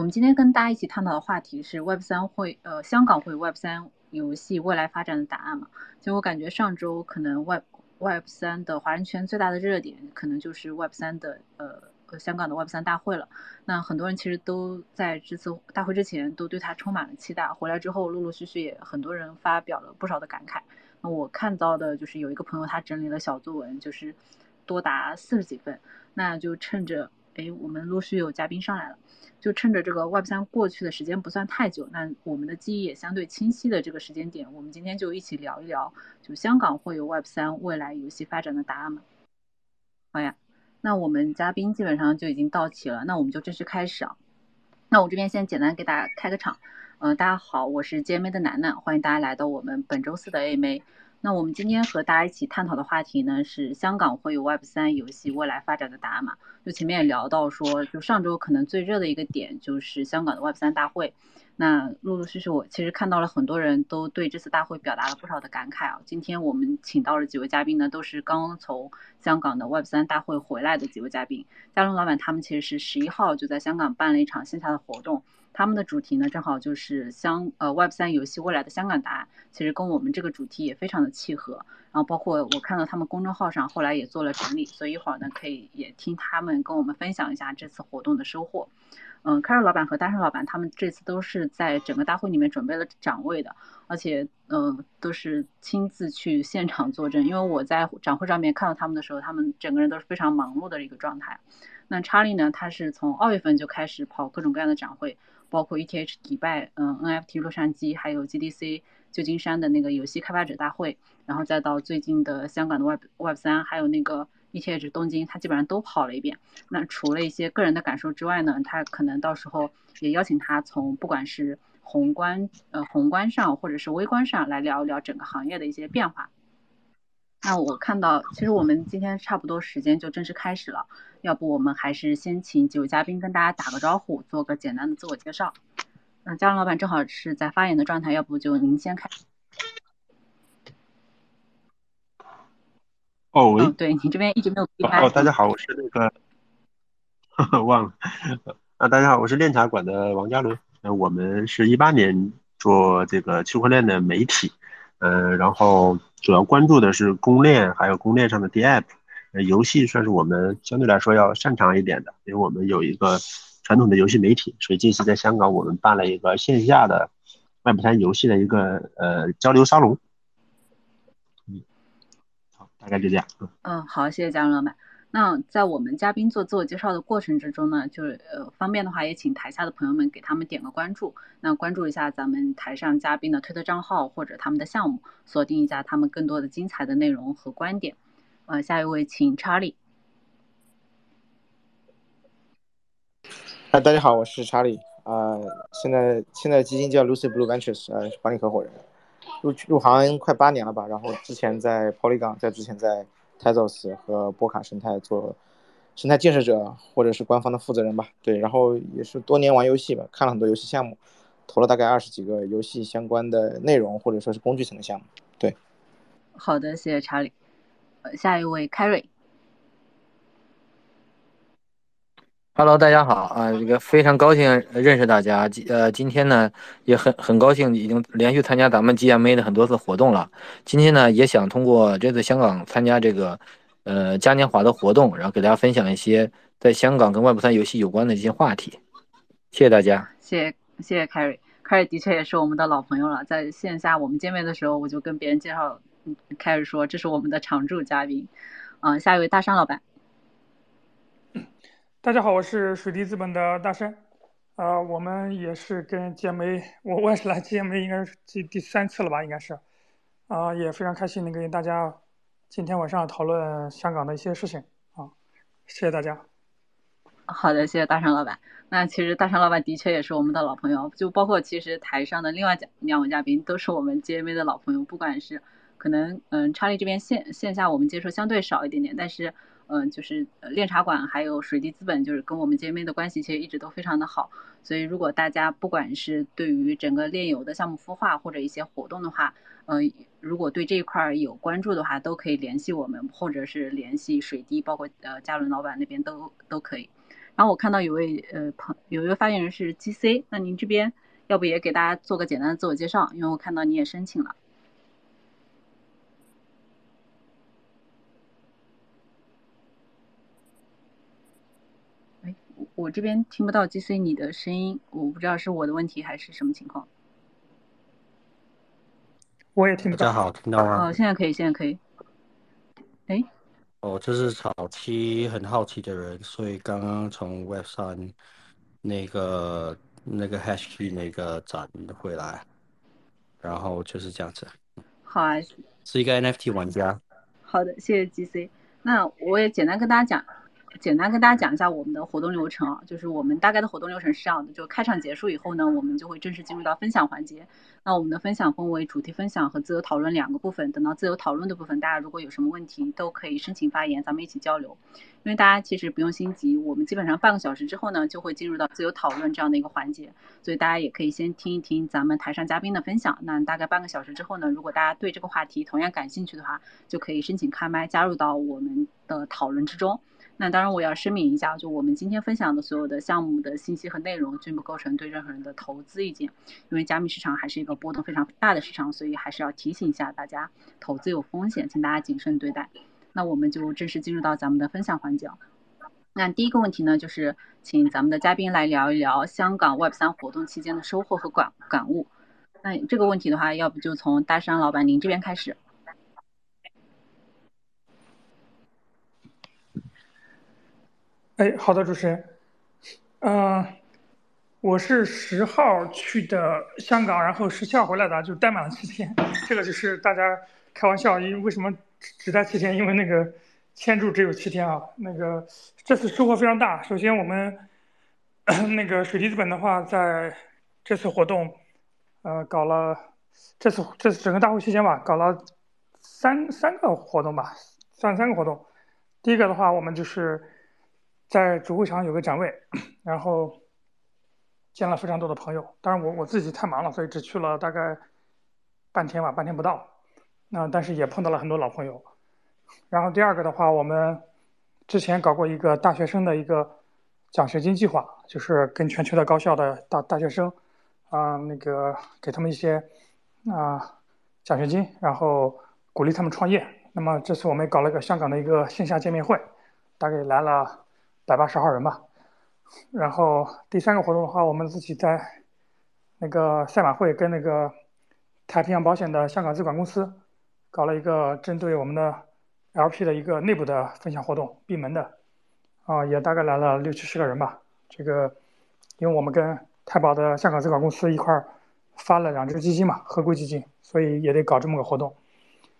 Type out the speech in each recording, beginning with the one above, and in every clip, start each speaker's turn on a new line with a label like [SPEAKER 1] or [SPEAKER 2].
[SPEAKER 1] 我们今天跟大家一起探讨的话题是 Web 三会呃香港会 Web 三游戏未来发展的答案嘛？就我感觉上周可能 Web Web 三的华人圈最大的热点可能就是 Web 三的呃香港的 Web 三大会了。那很多人其实都在这次大会之前都对它充满了期待，回来之后陆陆续续也很多人发表了不少的感慨。那我看到的就是有一个朋友他整理了小作文，就是多达四十几份。那就趁着哎我们陆续有嘉宾上来了。就趁着这个 Web 三过去的时间不算太久，那我们的记忆也相对清晰的这个时间点，我们今天就一起聊一聊，就香港会有 Web 三未来游戏发展的答案吗？好呀，那我们嘉宾基本上就已经到齐了，那我们就正式开始啊。那我这边先简单给大家开个场，嗯，大家好，我是 GMA 的楠楠，欢迎大家来到我们本周四的 AMA。那我们今天和大家一起探讨的话题呢，是香港会有 Web 三游戏未来发展的答案嘛？就前面也聊到说，就上周可能最热的一个点就是香港的 Web 三大会。那陆陆续续，我其实看到了很多人都对这次大会表达了不少的感慨啊。今天我们请到了几位嘉宾呢，都是刚刚从香港的 Web 三大会回来的几位嘉宾。嘉龙老板他们其实是十一号就在香港办了一场线下的活动。他们的主题呢，正好就是香呃 Web 三游戏未来的香港答案，其实跟我们这个主题也非常的契合。然后包括我看到他们公众号上后来也做了整理，所以一会儿呢可以也听他们跟我们分享一下这次活动的收获。嗯，凯瑞老板和大圣老板他们这次都是在整个大会里面准备了展位的，而且嗯都是亲自去现场坐镇。因为我在展会上面看到他们的时候，他们整个人都是非常忙碌的一个状态。那查理呢，他是从二月份就开始跑各种各样的展会。包括 ETH 迪拜，嗯，NFT 洛杉矶，还有 GDC 旧金山的那个游戏开发者大会，然后再到最近的香港的 Web Web 三，还有那个 ETH 东京，他基本上都跑了一遍。那除了一些个人的感受之外呢，他可能到时候也邀请他从不管是宏观呃宏观上或者是微观上来聊一聊整个行业的一些变化。那我看到，其实我们今天差不多时间就正式开始了。要不我们还是先请几位嘉宾跟大家打个招呼，做个简单的自我介绍。那，嘉龙老板正好是在发言的状态，要不就您先开。
[SPEAKER 2] 哦，喂。
[SPEAKER 1] 对你这边一直没有。
[SPEAKER 2] 哦，大家好，我是那个，忘了。啊，大家好，我是链茶馆的王嘉伦。那，我们是一八年做这个区块链的媒体，呃，然后主要关注的是公链，还有公链上的 DApp。呃，游戏算是我们相对来说要擅长一点的，因为我们有一个传统的游戏媒体，所以这次在香港我们办了一个线下的 Web 三游戏的一个呃交流沙龙。嗯，好，大概就这样。
[SPEAKER 1] 嗯，好，谢谢嘉荣老板。那在我们嘉宾做自我介绍的过程之中呢，就是呃方便的话也请台下的朋友们给他们点个关注，那关注一下咱们台上嘉宾的推特账号或者他们的项目，锁定一下他们更多的精彩的内容和观点。呃，下一位请查理。
[SPEAKER 3] 嗨，大家好，我是查理。啊，现在现在基金叫 Lucy Blue Ventures，呃，管理合伙人。入入行快八年了吧？然后之前在 Polygon，在之前在 Tezos 和波卡生态做生态建设者，或者是官方的负责人吧。对，然后也是多年玩游戏吧，看了很多游戏项目，投了大概二十几个游戏相关的内容或者说是工具层的项目。对。
[SPEAKER 1] 好的，谢谢查理。呃下一位 Carry。
[SPEAKER 4] Hello，大家好啊，这个非常高兴认识大家。呃，今天呢也很很高兴，已经连续参加咱们 GMA 的很多次活动了。今天呢也想通过这次香港参加这个呃嘉年华的活动，然后给大家分享一些在香港跟 Web 三游戏有关的一些话题。谢谢大家。
[SPEAKER 1] 谢谢谢谢 Carry，Carry 的确也是我们的老朋友了。在线下我们见面的时候，我就跟别人介绍。开始说，这是我们的常驻嘉宾，嗯，下一位大山老板。
[SPEAKER 5] 大家好，我是水滴资本的大山，呃，我们也是跟 GM，我我也是来 GM，应该是第第三次了吧，应该是，啊，也非常开心能跟大家今天晚上讨论香港的一些事情，啊，谢谢大家。
[SPEAKER 1] 好的，谢谢大山老板。那其实大山老板的确也是我们的老朋友，就包括其实台上的另外两位嘉宾都是我们 GMA 的老朋友，不管是。可能嗯，查理这边线线下我们接触相对少一点点，但是嗯，就是链茶馆还有水滴资本，就是跟我们 GMA 的关系其实一直都非常的好。所以如果大家不管是对于整个炼油的项目孵化或者一些活动的话，呃，如果对这一块有关注的话，都可以联系我们，或者是联系水滴，包括呃嘉伦老板那边都都可以。然后我看到有位呃朋有一位发言人是 GC，那您这边要不也给大家做个简单的自我介绍？因为我看到你也申请了。哎，我这边听不到 GC 你的声音，我不知道是我的问题还是什么情况。
[SPEAKER 5] 我也听不到。
[SPEAKER 6] 大家好，听到吗？
[SPEAKER 1] 哦，现在可以，现在可以。哎，
[SPEAKER 6] 哦，这是早期很好奇的人，所以刚刚从 Web 三那个那个 Hash Key 那个展回来，然后就是这样子。
[SPEAKER 1] 好啊，
[SPEAKER 6] 是一个 NFT 玩家。
[SPEAKER 1] 好的，谢谢 GC。那我也简单跟大家讲。简单跟大家讲一下我们的活动流程啊，就是我们大概的活动流程是这样的：就开场结束以后呢，我们就会正式进入到分享环节。那我们的分享分为主题分享和自由讨论两个部分。等到自由讨论的部分，大家如果有什么问题，都可以申请发言，咱们一起交流。因为大家其实不用心急，我们基本上半个小时之后呢，就会进入到自由讨论这样的一个环节，所以大家也可以先听一听咱们台上嘉宾的分享。那大概半个小时之后呢，如果大家对这个话题同样感兴趣的话，就可以申请开麦加入到我们的讨论之中。那当然，我要声明一下，就我们今天分享的所有的项目的信息和内容，均不构成对任何人的投资意见。因为加密市场还是一个波动非常大的市场，所以还是要提醒一下大家，投资有风险，请大家谨慎对待。那我们就正式进入到咱们的分享环节。那第一个问题呢，就是请咱们的嘉宾来聊一聊香港 Web 三活动期间的收获和感感悟。那这个问题的话，要不就从大山老板您这边开始。
[SPEAKER 5] 哎，好的，主持人，嗯，我是十号去的香港，然后十七号回来的，就待满了七天。这个就是大家开玩笑，因为为什么只待七天？因为那个签注只有七天啊。那个这次收获非常大。首先，我们 那个水滴资本的话，在这次活动，呃，搞了这次这次整个大会期间吧，搞了三三个活动吧，算三个活动。第一个的话，我们就是。在主会场有个展位，然后见了非常多的朋友。当然，我我自己太忙了，所以只去了大概半天吧，半天不到。那但是也碰到了很多老朋友。然后第二个的话，我们之前搞过一个大学生的一个奖学金计划，就是跟全球的高校的大大学生啊，那个给他们一些啊奖学金，然后鼓励他们创业。那么这次我们搞了一个香港的一个线下见面会，大概来了。百八十号人吧，然后第三个活动的话，我们自己在那个赛马会跟那个太平洋保险的香港资管公司搞了一个针对我们的 LP 的一个内部的分享活动，闭门的，啊，也大概来了六七十个人吧。这个因为我们跟太保的香港资管公司一块儿发了两只基金嘛，合规基金，所以也得搞这么个活动，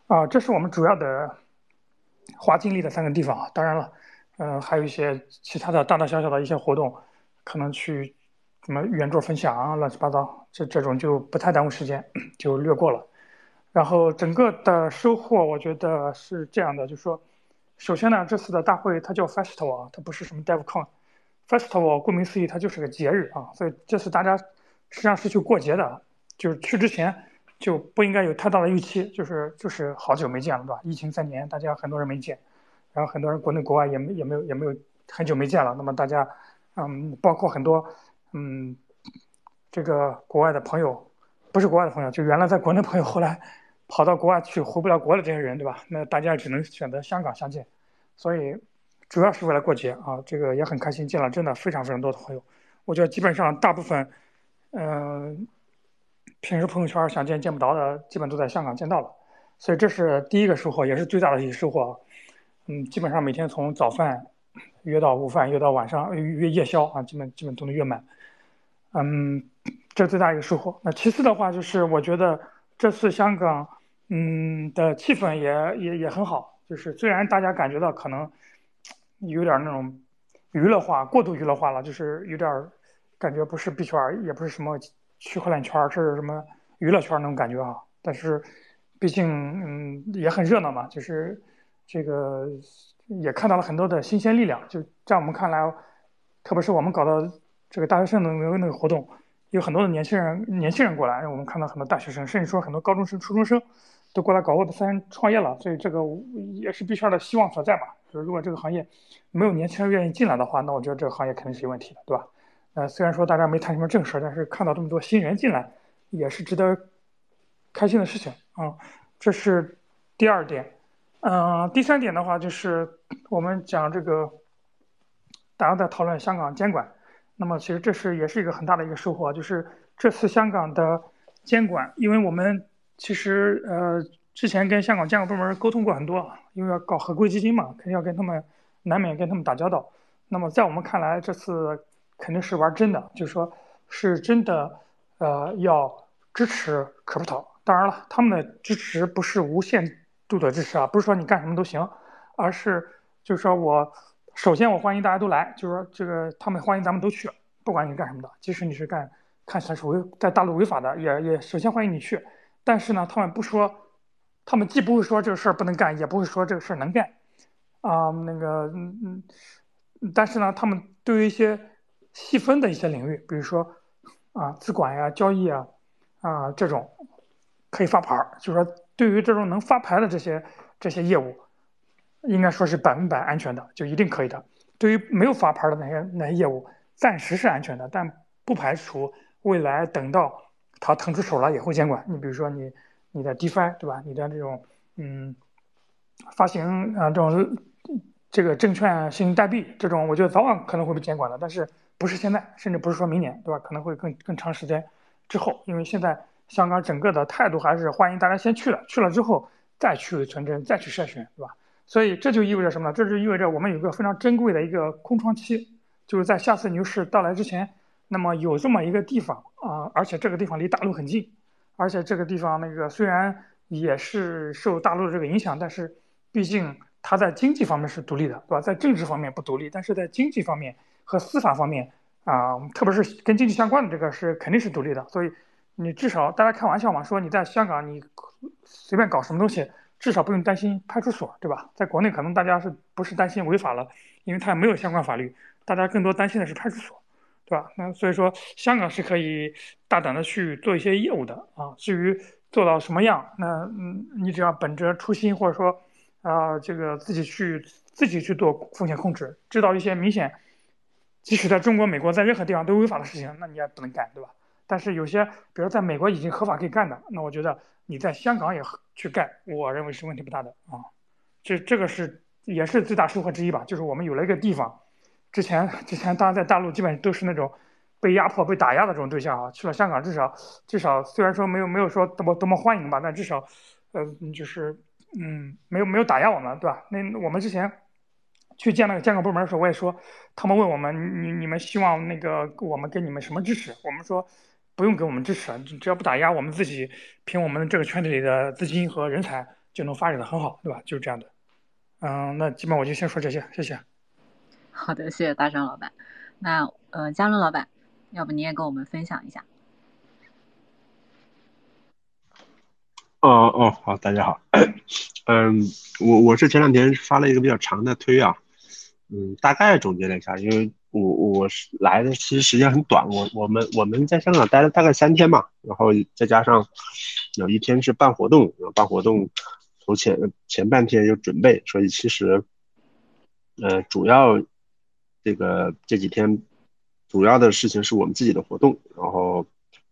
[SPEAKER 5] 啊，这是我们主要的花精力的三个地方。当然了。嗯，还有一些其他的大大小小的一些活动，可能去什么圆桌分享啊，乱七八糟，这这种就不太耽误时间，就略过了。然后整个的收获，我觉得是这样的，就是说，首先呢，这次的大会它叫 Festival 啊，它不是什么 DevCon。Festival 顾名思义，它就是个节日啊，所以这次大家实际上是去过节的，就是去之前就不应该有太大的预期，就是就是好久没见了，对吧？疫情三年，大家很多人没见。然后很多人国内国外也没也没有也没有很久没见了，那么大家，嗯，包括很多，嗯，这个国外的朋友，不是国外的朋友，就原来在国内朋友，后来跑到国外去回不了国的这些人，对吧？那大家只能选择香港相见，所以主要是为了过节啊，这个也很开心，见了真的非常非常多的朋友，我觉得基本上大部分，嗯，平时朋友圈想见见不着的，基本都在香港见到了，所以这是第一个收获，也是最大的一个收获啊。嗯，基本上每天从早饭约到午饭，约到晚上约夜宵啊，基本基本都能约满。嗯，这最大一个收获。那其次的话，就是我觉得这次香港嗯的气氛也也也很好。就是虽然大家感觉到可能有点那种娱乐化、过度娱乐化了，就是有点感觉不是币圈，也不是什么区块链圈，是什么娱乐圈那种感觉啊。但是毕竟嗯也很热闹嘛，就是。这个也看到了很多的新鲜力量，就在我们看来，特别是我们搞的这个大学生的那个那个活动，有很多的年轻人年轻人过来，我们看到很多大学生，甚至说很多高中生、初中生都过来搞 Web 三创业了，所以这个也是币圈的希望所在嘛。就是如果这个行业没有年轻人愿意进来的话，那我觉得这个行业肯定是有问题的，对吧？呃，虽然说大家没谈什么正事，但是看到这么多新人进来，也是值得开心的事情啊。这是第二点。嗯，第三点的话就是我们讲这个，大家在讨论香港监管，那么其实这是也是一个很大的一个收获，就是这次香港的监管，因为我们其实呃之前跟香港监管部门沟通过很多，因为要搞合规基金嘛，肯定要跟他们难免跟他们打交道。那么在我们看来，这次肯定是玩真的，就是说是真的呃要支持 crypto。当然了，他们的支持不是无限。度的支持啊，不是说你干什么都行，而是就是说我首先我欢迎大家都来，就是说这个他们欢迎咱们都去，不管你干什么的，即使你是干看起来是违在大陆违法的，也也首先欢迎你去。但是呢，他们不说，他们既不会说这个事儿不能干，也不会说这个事儿能干啊。那个嗯嗯，但是呢，他们对于一些细分的一些领域，比如说啊资管呀、交易啊啊这种可以发牌儿，就是说。对于这种能发牌的这些这些业务，应该说是百分百安全的，就一定可以的。对于没有发牌的那些那些业务，暂时是安全的，但不排除未来等到他腾出手了也会监管。你比如说你你的 DeFi 对吧？你的这种嗯发行啊这种这个证券性代币这种，我觉得早晚可能会被监管的，但是不是现在，甚至不是说明年对吧？可能会更更长时间之后，因为现在。香港整个的态度还是欢迎大家先去了，去了之后再去存真，再去筛选，对吧？所以这就意味着什么呢？这就意味着我们有个非常珍贵的一个空窗期，就是在下次牛市到来之前，那么有这么一个地方啊，而且这个地方离大陆很近，而且这个地方那个虽然也是受大陆这个影响，但是毕竟它在经济方面是独立的，对吧？在政治方面不独立，但是在经济方面和司法方面啊，特别是跟经济相关的这个是肯定是独立的，所以。你至少大家开玩笑嘛，说你在香港你随便搞什么东西，至少不用担心派出所，对吧？在国内可能大家是不是担心违法了，因为它没有相关法律，大家更多担心的是派出所，对吧？那所以说香港是可以大胆的去做一些业务的啊。至于做到什么样，那嗯，你只要本着初心，或者说啊这个自己去自己去做风险控制，知道一些明显，即使在中国、美国，在任何地方都违法的事情，那你也不能干，对吧？但是有些，比如在美国已经合法可以干的，那我觉得你在香港也去干，我认为是问题不大的啊。这这个是也是最大收获之一吧，就是我们有了一个地方。之前之前大家在大陆基本都是那种被压迫、被打压的这种对象啊，去了香港至少至少虽然说没有没有说多么多么欢迎吧，但至少呃就是嗯没有没有打压我们，对吧？那我们之前去见那个监管部门的时候，我也说，他们问我们你你们希望那个我们给你们什么支持？我们说。不用给我们支持，只要不打压，我们自己凭我们这个圈子里的资金和人才就能发展的很好，对吧？就是这样的。嗯，那基本我就先说这些，谢谢。
[SPEAKER 1] 好的，谢谢大张老板。那呃，嘉伦老板，要不你也跟我们分享一下？
[SPEAKER 2] 哦哦，好，大家好。嗯，我我是前两天发了一个比较长的推啊，嗯，大概总结了一下，因为。我我是来的，其实时间很短。我我们我们在香港待了大概三天嘛，然后再加上有一天是办活动，办活动头前前半天就准备，所以其实呃主要这个这几天主要的事情是我们自己的活动，然后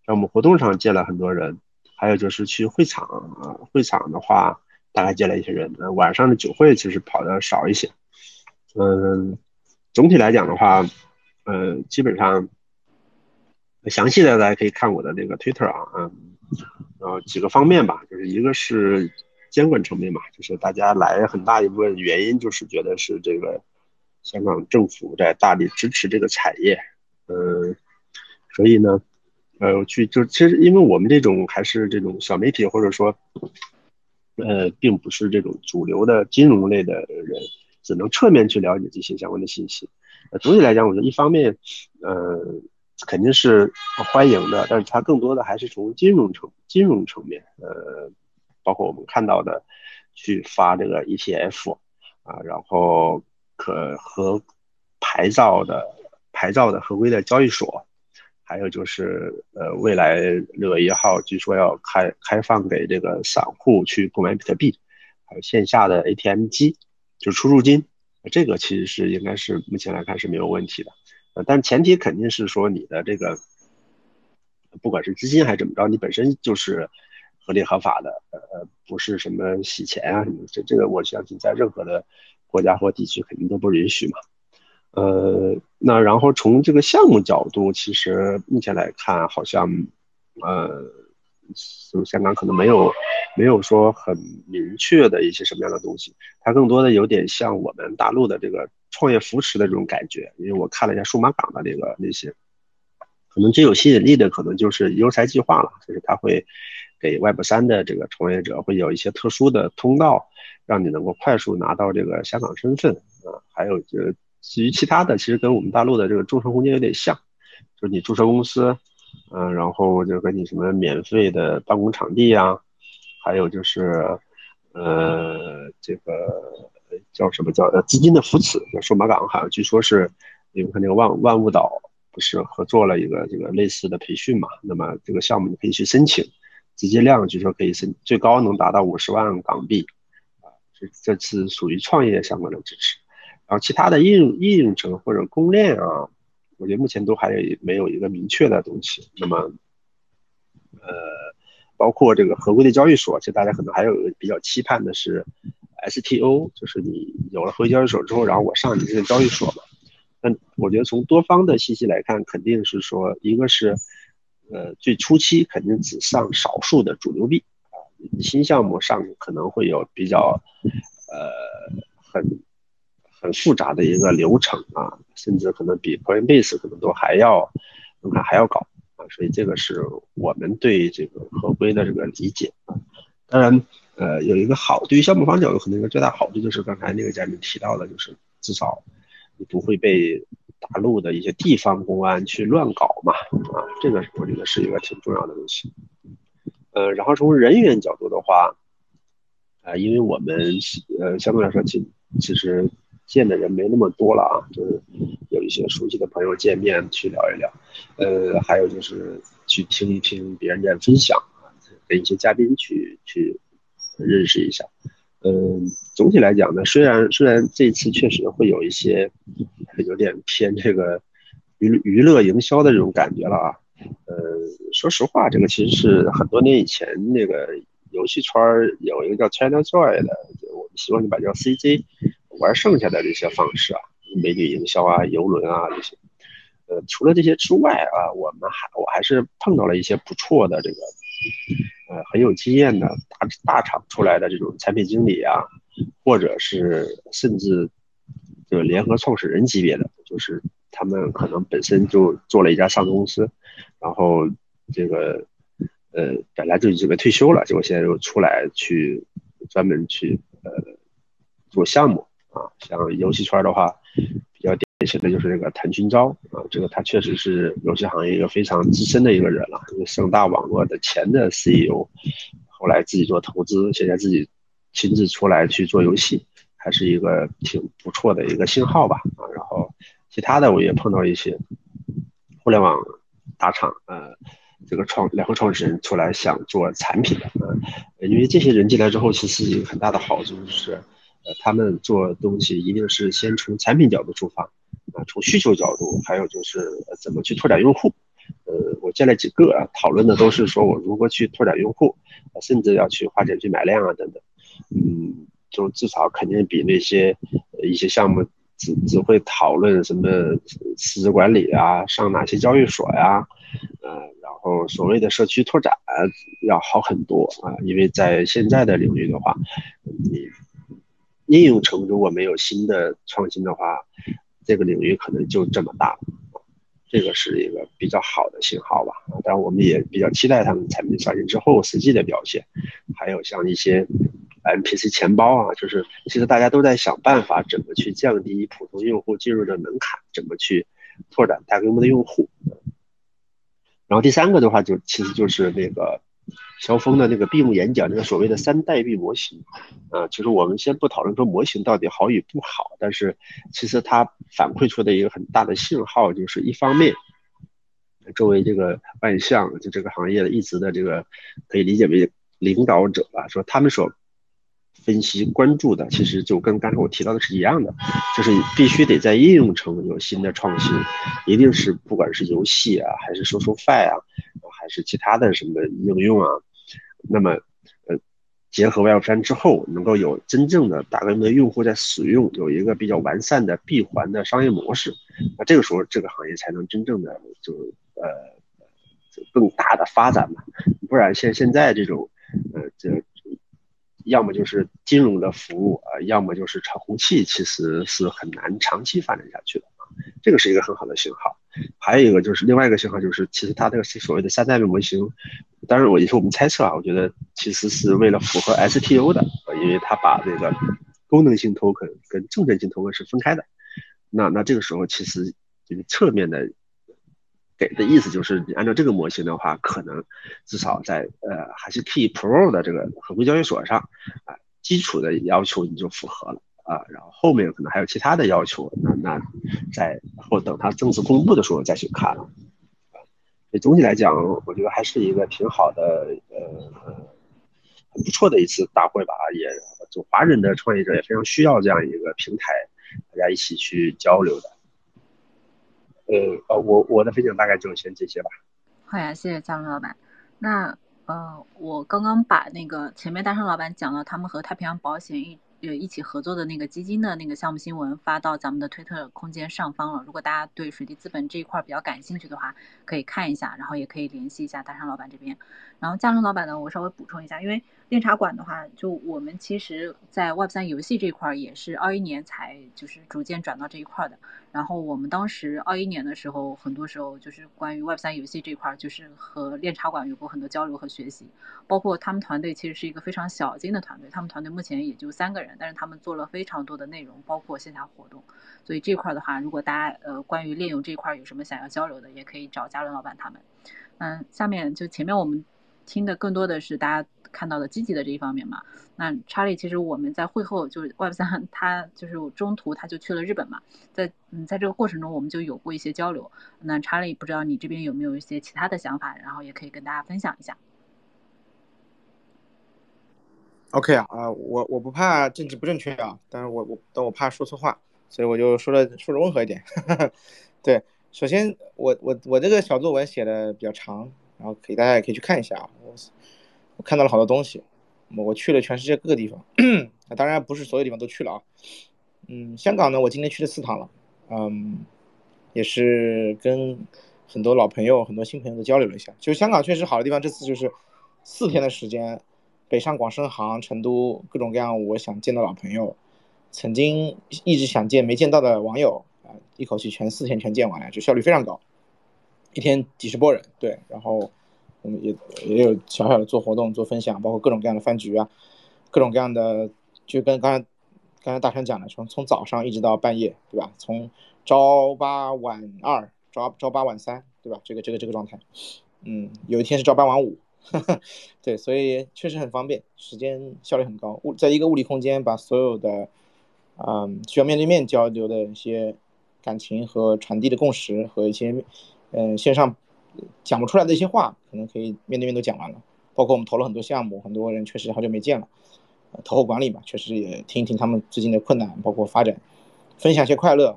[SPEAKER 2] 在我们活动上见了很多人，还有就是去会场啊，会场的话大概见了一些人。晚上的酒会其实跑的少一些，嗯。总体来讲的话，呃，基本上详细的大家可以看我的那个 Twitter 啊，嗯，然后几个方面吧，就是一个是监管层面嘛，就是大家来很大一部分原因就是觉得是这个香港政府在大力支持这个产业，嗯，所以呢，呃，去就其实因为我们这种还是这种小媒体或者说，呃，并不是这种主流的金融类的人。只能侧面去了解这些相关的信息。呃，总体来讲，我觉得一方面，呃，肯定是欢迎的，但是它更多的还是从金融层、金融层面，呃，包括我们看到的，去发这个 ETF 啊，然后可和牌照的牌照的合规的交易所，还有就是呃，未来六月一号据说要开开放给这个散户去购买比特币，还有线下的 ATM 机，就是出入金，这个其实是应该是目前来看是没有问题的。呃，但前提肯定是说你的这个，不管是资金还是怎么着，你本身就是合理合法的，呃，不是什么洗钱啊什么，这这个我相信在任何的国家或地区肯定都不允许嘛。呃，那然后从这个项目角度，其实目前来看，好像，呃，就香港可能没有没有说很明确的一些什么样的东西，它更多的有点像我们大陆的这个创业扶持的这种感觉。因为我看了一下数码港的这个那些，可能最有吸引力的可能就是优才计划了，就是它会给 Web 三的这个创业者会有一些特殊的通道，让你能够快速拿到这个香港身份啊，还有就。至于其他的，其实跟我们大陆的这个众筹空间有点像，就是你注册公司，嗯，然后就给你什么免费的办公场地啊，还有就是，呃，这个叫什么叫呃资金的扶持，叫数码港，好像据说是，你们看那个万万物岛不是合作了一个这个类似的培训嘛？那么这个项目你可以去申请，资金量据说可以申最高能达到五十万港币，啊，这这次属于创业相关的支持。然后其他的应用应用层或者公链啊，我觉得目前都还有没有一个明确的东西。那么，呃，包括这个合规的交易所，其实大家可能还有比较期盼的是 STO，就是你有了合规交易所之后，然后我上你这个交易所嘛。但我觉得从多方的信息来看，肯定是说，一个是，呃，最初期肯定只上少数的主流币啊，新项目上可能会有比较，呃，很。很复杂的一个流程啊，甚至可能比 Coinbase 可能都还要门槛还要高啊，所以这个是我们对这个合规的这个理解啊。当然，呃，有一个好，对于项目方角度，可能一个最大好处就是刚才那个嘉宾提到的，就是至少你不会被大陆的一些地方公安去乱搞嘛啊，这个我觉得是一个挺重要的东西。呃，然后从人员角度的话，啊，因为我们呃相对来说其其实。见的人没那么多了啊，就是有一些熟悉的朋友见面去聊一聊，呃，还有就是去听一听别人的分享，跟一些嘉宾去去认识一下。嗯，总体来讲呢，虽然虽然这次确实会有一些有点偏这个娱娱乐营销的这种感觉了啊，呃，说实话，这个其实是很多年以前那个游戏圈有一个叫 China Joy 的，我们习惯就把叫 CJ。玩剩下的这些方式啊，美女营销啊、游轮啊这些，呃，除了这些之外啊，我们还我还是碰到了一些不错的这个，呃，很有经验的大大厂出来的这种产品经理啊，或者是甚至这个联合创始人级别的，就是他们可能本身就做了一家上市公司，然后这个呃本来就准备退休了，结果现在又出来去专门去呃做项目。啊，像游戏圈的话，比较典型的就是这个谭群钊啊，这个他确实是游戏行业一个非常资深的一个人了，因为盛大网络的前的 CEO，后来自己做投资，现在自己亲自出来去做游戏，还是一个挺不错的一个信号吧啊。然后其他的我也碰到一些互联网大厂，呃，这个创两个创始人出来想做产品的啊，因为这些人进来之后，其实一个很大的好处就是。呃他们做东西一定是先从产品角度出发，啊，从需求角度，还有就是怎么去拓展用户。呃，我见了几个啊，讨论的都是说我如何去拓展用户，甚至要去花钱去买量啊等等。嗯，就至少肯定比那些一些项目只只会讨论什么市值管理啊，上哪些交易所呀，嗯，然后所谓的社区拓展要好很多啊，因为在现在的领域的话，你。应用层如果没有新的创新的话，这个领域可能就这么大，这个是一个比较好的信号吧。当然，我们也比较期待他们产品上线之后实际的表现。还有像一些 MPC 钱包啊，就是其实大家都在想办法怎么去降低普通用户进入的门槛，怎么去拓展大规模的用户。然后第三个的话，就其实就是那个。肖峰的那个闭幕演讲，那个所谓的三代币模型，啊，其实我们先不讨论说模型到底好与不好，但是其实它反馈出的一个很大的信号，就是一方面，作为这个万象就这个行业的一直的这个可以理解为领导者吧，说他们所分析关注的，其实就跟刚才我提到的是一样的，就是必须得在应用层有新的创新，一定是不管是游戏啊，还是 SocialFi 啊，还是其他的什么应用啊，那么呃结合 Web 三之后，能够有真正的大规模的用户在使用，有一个比较完善的闭环的商业模式，那这个时候这个行业才能真正的就呃更大的发展嘛，不然像现在这种呃这。要么就是金融的服务啊，要么就是炒空气，其实是很难长期发展下去的啊。这个是一个很好的信号。还有一个就是另外一个信号，就是其实它这个所谓的三代目模型，当然我也是我们猜测啊，我觉得其实是为了符合 STO 的，因为它把这个功能性 token 跟证券性 token 是分开的。那那这个时候其实这个侧面的。给的意思就是，你按照这个模型的话，可能至少在呃还是 Key Pro 的这个合规交易所上啊，基础的要求你就符合了啊，然后后面可能还有其他的要求，那那在或等它正式公布的时候再去看了。所以。总体来讲，我觉得还是一个挺好的呃很不错的一次大会吧，也就华人的创业者也非常需要这样一个平台，大家一起去交流的。呃呃，我我的分享大概就先这些吧。
[SPEAKER 1] 好呀，谢谢张老板。那呃，我刚刚把那个前面大圣老板讲了他们和太平洋保险一呃一起合作的那个基金的那个项目新闻发到咱们的推特空间上方了。如果大家对水滴资本这一块比较感兴趣的话，可以看一下，然后也可以联系一下大圣老板这边。然后嘉伦老板呢，我稍微补充一下，因为练茶馆的话，就我们其实在 Web 三游戏这块也是二一年才就是逐渐转到这一块的。然后我们当时二一年的时候，很多时候就是关于 Web 三游戏这块，就是和练茶馆有过很多交流和学习。包括他们团队其实是一个非常小精的团队，他们团队目前也就三个人，但是他们做了非常多的内容，包括线下活动。所以这块的话，如果大家呃关于炼油这一块有什么想要交流的，也可以找嘉伦老板他们。嗯，下面就前面我们听的更多的是大家。看到的积极的这一方面嘛，那查理其实我们在会后就是 Web 三，他就是中途他就去了日本嘛，在嗯在这个过程中我们就有过一些交流。那查理不知道你这边有没有一些其他的想法，然后也可以跟大家分享一下。
[SPEAKER 3] OK 啊啊，我我不怕政治不正确啊，但是我我但我怕说错话，所以我就说的说的温和一点。对，首先我我我这个小作文写的比较长，然后可以大家也可以去看一下啊。我我看到了好多东西，我去了全世界各个地方，那当然不是所有地方都去了啊。嗯，香港呢，我今天去了四趟了，嗯，也是跟很多老朋友、很多新朋友都交流了一下。就香港确实好的地方，这次就是四天的时间，北上广深杭、成都各种各样我想见的老朋友，曾经一直想见没见到的网友啊，一口气全四天全见完了，就效率非常高，一天几十波人，对，然后。我们也也有小小的做活动、做分享，包括各种各样的饭局啊，各种各样的，就跟刚才刚才大山讲的，从从早上一直到半夜，对吧？从朝八晚二，朝朝八晚三，对吧？这个这个这个状态，嗯，有一天是朝八晚五，对，所以确实很方便，时间效率很高。物在一个物理空间，把所有的，嗯，需要面对面交流的一些感情和传递的共识和一些，嗯，线上。讲不出来的一些话，可能可以面对面都讲完了。包括我们投了很多项目，很多人确实好久没见了。投后管理嘛，确实也听一听他们最近的困难，包括发展，分享一些快乐，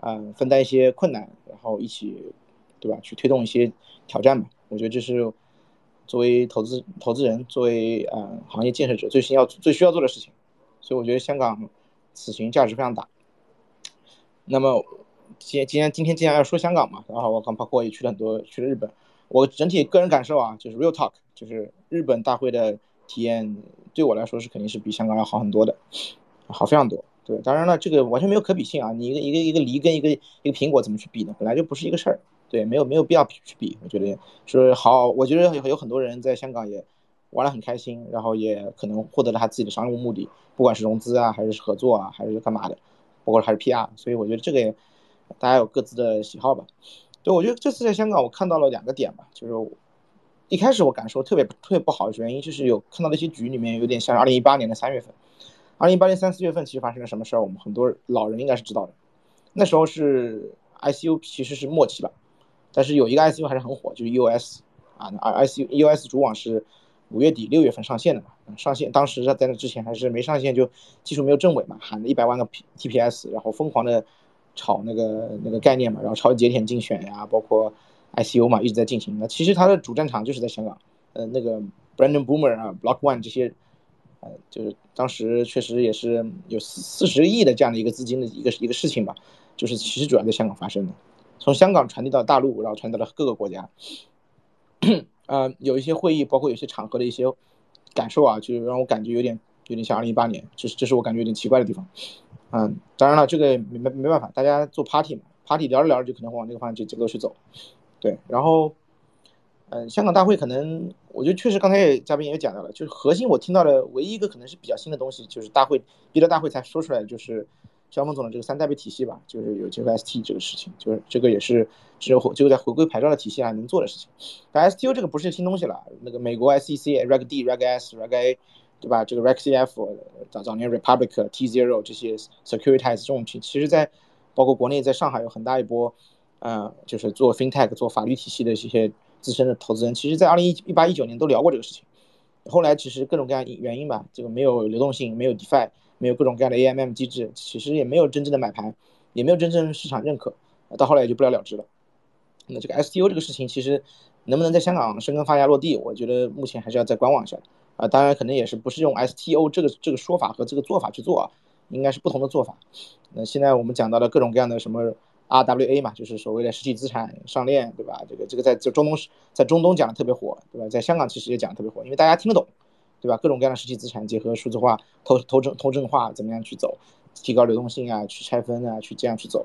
[SPEAKER 3] 嗯，分担一些困难，然后一起，对吧？去推动一些挑战吧。我觉得这是作为投资投资人，作为呃行业建设者最需要最需要做的事情。所以我觉得香港此行价值非常大。那么。今今天今天既然要说香港嘛，然后我刚包括也去了很多，去了日本。我整体个人感受啊，就是 real talk，就是日本大会的体验对我来说是肯定是比香港要好很多的，好非常多。对，当然了，这个完全没有可比性啊。你一个一个一个梨跟一个一个苹果怎么去比呢？本来就不是一个事儿。对，没有没有必要去比。我觉得是好，我觉得有很多人在香港也玩得很开心，然后也可能获得了他自己的商务目的，不管是融资啊，还是合作啊，还是干嘛的，包括还是 PR。所以我觉得这个也。大家有各自的喜好吧，对，我觉得这次在香港我看到了两个点吧，就是一开始我感受特别特别不好的原因就是有看到那些局里面有点像二零一八年的三月份，二零一八年三四月份其实发生了什么事儿，我们很多老人应该是知道的，那时候是 ICU 其实是末期吧，但是有一个 ICU 还是很火，就是 EOS 啊，那 ICU US 主网是五月底六月份上线的嘛，上线当时在那之前还是没上线，就技术没有正轨嘛，喊了一百万个 TPS，然后疯狂的炒那个那个概念嘛，然后超级节点竞选呀，包括 ICU 嘛一直在进行。那其实它的主战场就是在香港，呃，那个 Brandon Boomer 啊，Block One 这些。呃，就是当时确实也是有四四十亿的这样的一个资金的一个一个事情吧，就是其实主要在香港发生的，从香港传递到大陆，然后传到了各个国家。呃，有一些会议，包括有些场合的一些感受啊，就让我感觉有点有点像二零一八年，这是这是我感觉有点奇怪的地方。嗯，当然了，这个没没没办法，大家做 party 嘛，party 聊着聊着就可能往这个方向就节奏去走。对，然后。嗯，香港大会可能，我觉得确实刚才也嘉宾也讲到了，就是核心我听到的唯一一个可能是比较新的东西，就是大会逼着大会才说出来，就是肖峰总的这个三代币体系吧，就是有这个 ST 这个事情，就是这个也是只有只有在回归牌照的体系下能做的事情。但 STO 这个不是新东西了，那个美国 SEC Reg D、Reg S、Reg A，对吧？这个 Reg CF 早早年 Republic T Zero 这些 Securitize 这种其实在包括国内在上海有很大一波，呃，就是做 FinTech 做法律体系的这些。资深的投资人，其实，在二零一一八一九年都聊过这个事情。后来其实各种各样原因吧，这个没有流动性，没有 DeFi，没有各种各样的 AMM 机制，其实也没有真正的买盘，也没有真正市场认可。到后来也就不了了之了。那这个 STO 这个事情，其实能不能在香港生根发芽落地，我觉得目前还是要再观望一下。啊，当然可能也是不是用 STO 这个这个说法和这个做法去做啊，应该是不同的做法。那现在我们讲到了各种各样的什么。RWA 嘛，就是所谓的实体资产上链，对吧？这个这个在这中东在中东讲的特别火，对吧？在香港其实也讲的特别火，因为大家听得懂，对吧？各种各样的实体资产结合数字化、投投证、投证化，怎么样去走，提高流动性啊，去拆分啊，去这样去走。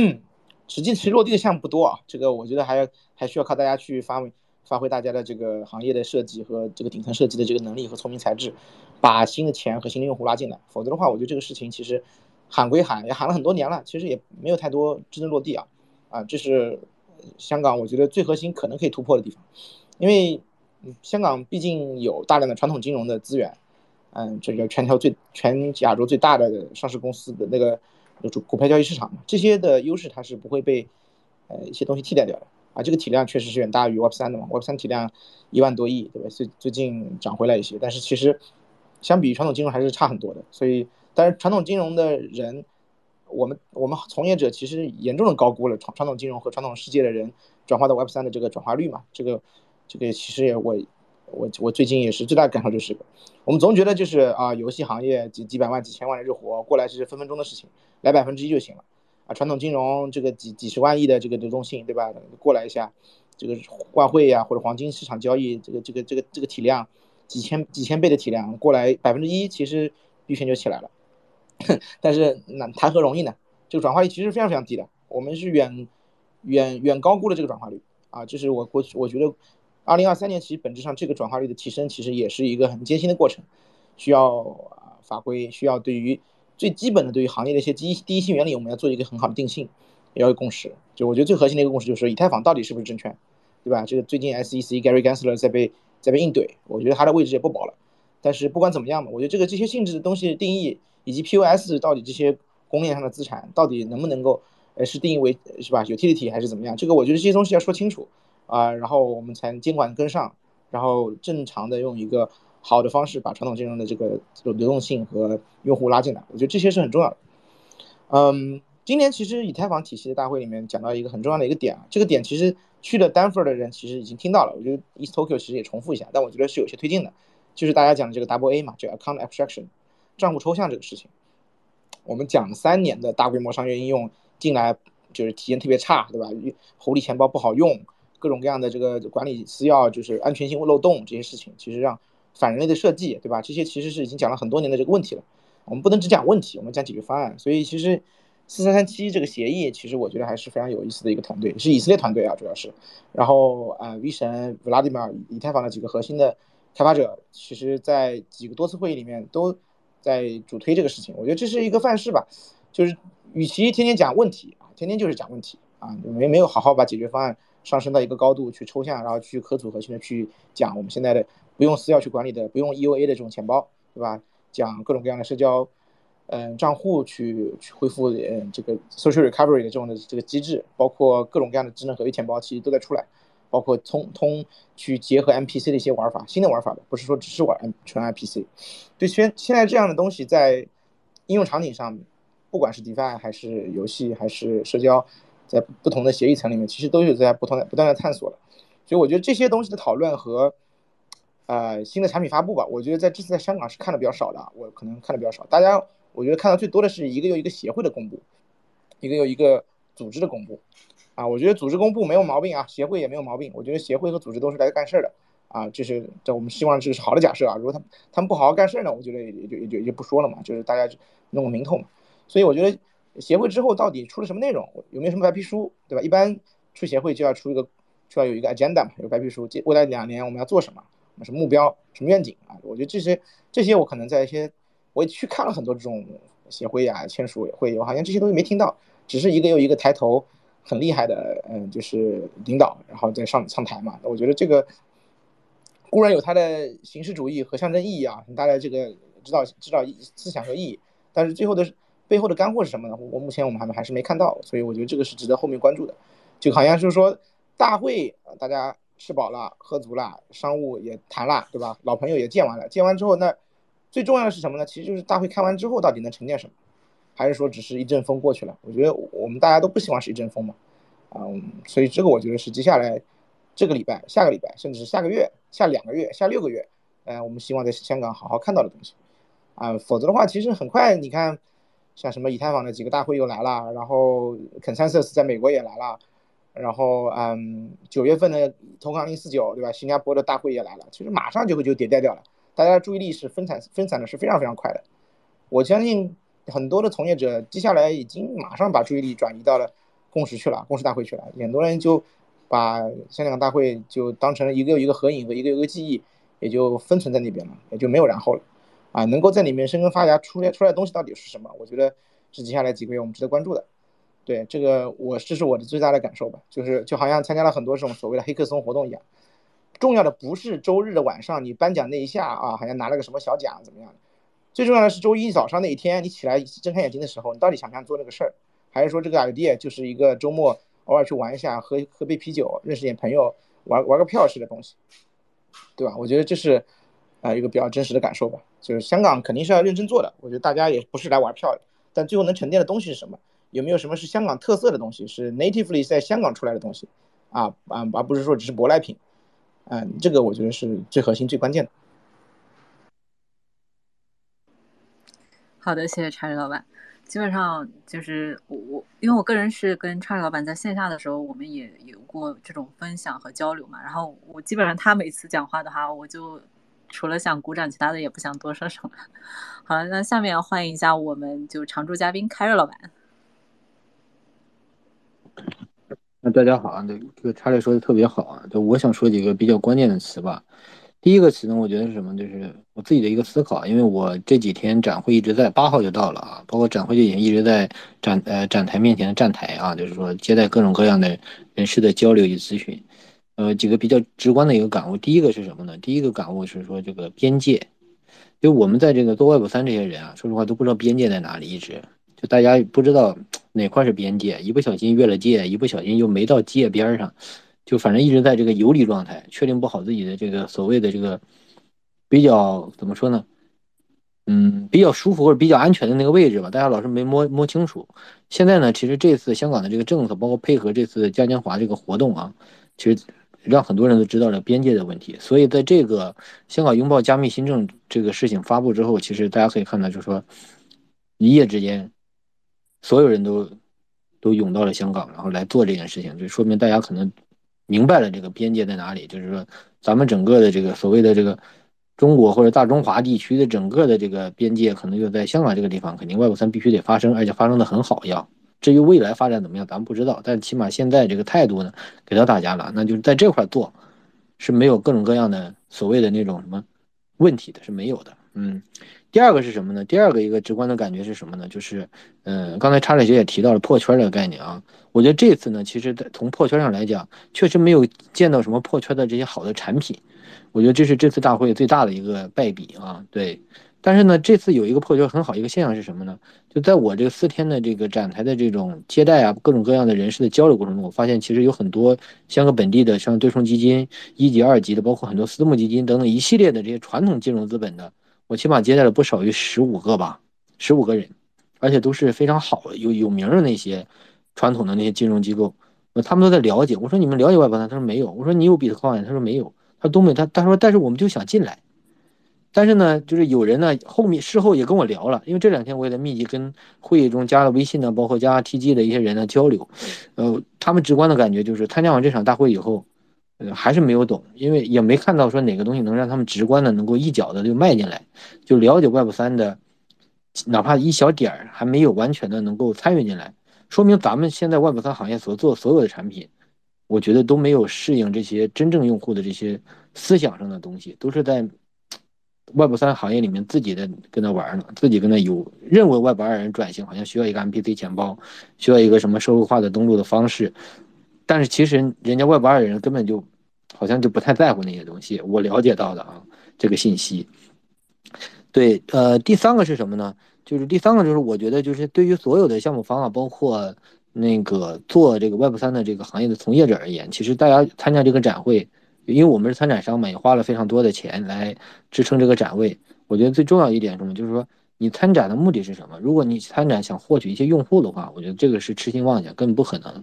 [SPEAKER 3] 实际其实落地的项目不多啊，这个我觉得还要还需要靠大家去发发挥大家的这个行业的设计和这个顶层设计的这个能力和聪明才智，把新的钱和新的用户拉进来。否则的话，我觉得这个事情其实。喊归喊，也喊了很多年了，其实也没有太多真正落地啊，啊，这是香港我觉得最核心可能可以突破的地方，因为香港毕竟有大量的传统金融的资源，嗯，这个全球最全亚洲最大的上市公司的那个股股票交易市场嘛，这些的优势它是不会被呃一些东西替代掉的啊，这个体量确实是远大于 Web 三的嘛，Web 三体量一万多亿，对吧？最最近涨回来一些，但是其实相比于传统金融还是差很多的，所以。但是传统金融的人，我们我们从业者其实严重的高估了传传统金融和传统世界的人转化到 Web 三的这个转化率嘛，这个这个其实也我我我最近也是最大的感受就是，我们总觉得就是啊游戏行业几几百万几千万的日活过来是分分钟的事情，来百分之一就行了啊传统金融这个几几十万亿的这个流动性对吧？过来一下，这个外汇呀或者黄金市场交易这个这个这个这个体量几千几千倍的体量过来百分之一，其实币圈就起来了。但是那谈何容易呢？这个转化率其实非常非常低的，我们是远远远高估了这个转化率啊！这是我我我觉得，二零二三年其实本质上这个转化率的提升其实也是一个很艰辛的过程，需要啊法规，需要对于最基本的对于行业的一些第一第一性原理，我们要做一个很好的定性，也要有共识。就我觉得最核心的一个共识就是以太坊到底是不是证券，对吧？这个最近 SEC Gary Gensler 在被在被硬怼，我觉得他的位置也不保了。但是不管怎么样嘛，我觉得这个这些性质的东西定义。以及 POS 到底这些供应链上的资产到底能不能够，呃，是定义为是吧？utility 还是怎么样？这个我觉得这些东西要说清楚啊，然后我们才监管跟上，然后正常的用一个好的方式把传统金融的这个流动性和用户拉进来。我觉得这些是很重要的。嗯，今年其实以太坊体系的大会里面讲到一个很重要的一个点啊，这个点其实去了丹佛的人其实已经听到了，我觉得 East Tokyo 其实也重复一下，但我觉得是有些推进的，就是大家讲的这个 Double A 嘛，叫 Account Abstraction。账户抽象这个事情，我们讲三年的大规模商业应用进来，就是体验特别差，对吧？狐狸钱包不好用，各种各样的这个管理私钥就是安全性漏洞这些事情，其实让反人类的设计，对吧？这些其实是已经讲了很多年的这个问题了。我们不能只讲问题，我们讲解决方案。所以其实四三三七这个协议，其实我觉得还是非常有意思的一个团队，是以色列团队啊，主要是。然后啊，V 神、Vladimir 以太坊的几个核心的开发者，其实在几个多次会议里面都。在主推这个事情，我觉得这是一个范式吧，就是与其天天讲问题啊，天天就是讲问题啊，没没有好好把解决方案上升到一个高度去抽象，然后去可组合性的去讲我们现在的不用私钥去管理的，不用 EOA 的这种钱包，对吧？讲各种各样的社交嗯账户去去恢复嗯这个 social recovery 的这种的这个机制，包括各种各样的智能合约钱包其实都在出来，包括通通去结合 MPC 的一些玩法，新的玩法的，不是说只是玩纯 MPC。对，现现在这样的东西在应用场景上，不管是 DeFi 还是游戏还是社交，在不同的协议层里面，其实都是在不同的不断的探索了。所以我觉得这些东西的讨论和。呃，新的产品发布吧，我觉得在这次在香港是看的比较少的，我可能看的比较少。大家，我觉得看到最多的是一个又一个协会的公布，一个又一个组织的公布。啊，我觉得组织公布没有毛病啊，协会也没有毛病。我觉得协会和组织都是来干事儿的。啊，这是这我们希望这是好的假设啊。如果他他们不好好干事儿呢，我觉得也就也就也就不说了嘛，就是大家弄个名头嘛。所以我觉得协会之后到底出了什么内容，有没有什么白皮书，对吧？一般出协会就要出一个，就要有一个 agenda 嘛，有白皮书，未来两年我们要做什么。什么目标，什么愿景啊？我觉得这些这些我可能在一些，我也去看了很多这种协会啊，签署会，我好像这些东西没听到，只是一个又一个抬头很厉害的，嗯，就是领导，然后再上上台嘛。我觉得这个固然有它的形式主义和象征意义啊，大家这个知道知道思想和意义，但是最后的背后的干货是什么呢？我目前我们还还是没看到，所以我觉得这个是值得后面关注的。就好像就是说大会，大家。吃饱了，喝足了，商务也谈了，对吧？老朋友也见完了，见完之后，那最重要的是什么呢？其实就是大会开完之后到底能沉淀什么，还是说只是一阵风过去了？我觉得我们大家都不希望是一阵风嘛，嗯，所以这个我觉得是接下来这个礼拜、下个礼拜，甚至是下个月、下两个月、下六个月，呃，我们希望在香港好好看到的东西，啊，否则的话，其实很快你看，像什么以太坊的几个大会又来了，然后 Consensus 在美国也来了。然后，嗯，九月份的投行零四九，对吧？新加坡的大会也来了，其实马上就会就迭代掉了。大家的注意力是分散分散的是非常非常快的。我相信很多的从业者接下来已经马上把注意力转移到了共识去了，共识大会去了。很多人就把香港大会就当成一个又一个合影和一个又一个记忆，也就封存在那边了，也就没有然后了。啊，能够在里面生根发芽出来出来的东西到底是什么？我觉得是接下来几个月我们值得关注的。对这个，我这是我的最大的感受吧，就是就好像参加了很多这种所谓的黑客松活动一样，重要的不是周日的晚上你颁奖那一下啊，好像拿了个什么小奖怎么样的？最重要的是周一早上那一天，你起来睁开眼睛的时候，你到底想不想做那个事儿？还是说这个 idea 就是一个周末偶尔去玩一下，喝喝杯啤酒，认识点朋友，玩玩个票式的东西，对吧？我觉得这是啊一个比较真实的感受吧。就是香港肯定是要认真做的，我觉得大家也不是来玩票的，但最后能沉淀的东西是什么？有没有什么是香港特色的东西，是 natively 在香港出来的东西，啊啊，而不是说只是舶来品，嗯，这个我觉得是最核心、最关键的。
[SPEAKER 1] 好的，谢谢查理老板。基本上就是我我，因为我个人是跟查理老板在线下的时候，我们也有过这种分享和交流嘛。然后我基本上他每次讲话的话，我就除了想鼓掌，其他的也不想多说什么。好了，那下面欢迎一下我们就常驻嘉宾凯瑞老板。
[SPEAKER 4] 那大家好啊，这这个查理说的特别好啊，就我想说几个比较关键的词吧。第一个词呢，我觉得是什么？就是我自己的一个思考，因为我这几天展会一直在，八号就到了啊，包括展会就已经一直在展呃展台面前的站台啊，就是说接待各种各样的人士的交流与咨询。呃，几个比较直观的一个感悟，第一个是什么呢？第一个感悟是说这个边界，就我们在这个做 Web 三这些人啊，说实话都不知道边界在哪里，一直就大家不知道。哪块是边界？一不小心越了界，一不小心又没到界边上，就反正一直在这个游离状态，确定不好自己的这个所谓的这个比较怎么说呢？嗯，比较舒服或者比较安全的那个位置吧，大家老是没摸摸清楚。现在呢，其实这次香港的这个政策，包括配合这次嘉年华这个活动啊，其实让很多人都知道了边界的问题。所以在这个香港拥抱加密新政这个事情发布之后，其实大家可以看到，就是说一夜之间。所有人都都涌到了香港，然后来做这件事情，就说明大家可能明白了这个边界在哪里。就是说，咱们整个的这个所谓的这个中国或者大中华地区的整个的这个边界，可能就在香港这个地方，肯定外部三必须得发生，而且发生的很好要。至于未来发展怎么样，咱们不知道，但起码现在这个态度呢，给到大家了，那就是在这块做是没有各种各样的所谓的那种什么问题的，是没有的。嗯。第二个是什么呢？第二个一个直观的感觉是什么呢？就是，嗯，刚才查理学也提到了破圈这个概念啊。我觉得这次呢，其实从破圈上来讲，确实没有见到什么破圈的这些好的产品。我觉得这是这次大会最大的一个败笔啊。对，但是呢，这次有一个破圈很好一个现象是什么呢？就在我这个四天的这个展台的这种接待啊，各种各样的人士的交流过程中，我发现其实有很多香港本地的，像对冲基金一级、二级的，包括很多私募基金等等一系列的这些传统金融资本的，我起码接待了不少于十五个吧，十五个人，而且都是非常好有有名的那些传统的那些金融机构，他们都在了解。我说你们了解外包三？他说没有。我说你有比特币？他说没有。他东北他他说但是我们就想进来。但是呢，就是有人呢，后面事后也跟我聊了，因为这两天我也在密集跟会议中加了微信呢，包括加 TG 的一些人呢交流，呃，他们直观的感觉就是参加完这场大会以后，呃，还是没有懂，因为也没看到说哪个东西能让他们直观的能够一脚的就迈进来，就了解 Web 三的，哪怕一小点儿还没有完全的能够参与进来，说明咱们现在 Web 三行业所做所有的产品，我觉得都没有适应这些真正用户的这些思想上的东西，都是在。Web 三行业里面自己的跟他玩呢，自己跟他有认为 Web 二人转型好像需要一个 MPC 钱包，需要一个什么社会化的登录的方式，但是其实人家 Web 二人根本就好像就不太在乎那些东西。我了解到的啊，这个信息。对，呃，第三个是什么呢？就是第三个就是我觉得就是对于所有的项目方啊，包括那个做这个 Web 三的这个行业的从业者而言，其实大家参加这个展会。因为我们是参展商嘛，也花了非常多的钱来支撑这个展位。我觉得最重要一点什么，就是说你参展的目的是什么？如果你参展想获取一些用户的话，我觉得这个是痴心妄想，根本不可能。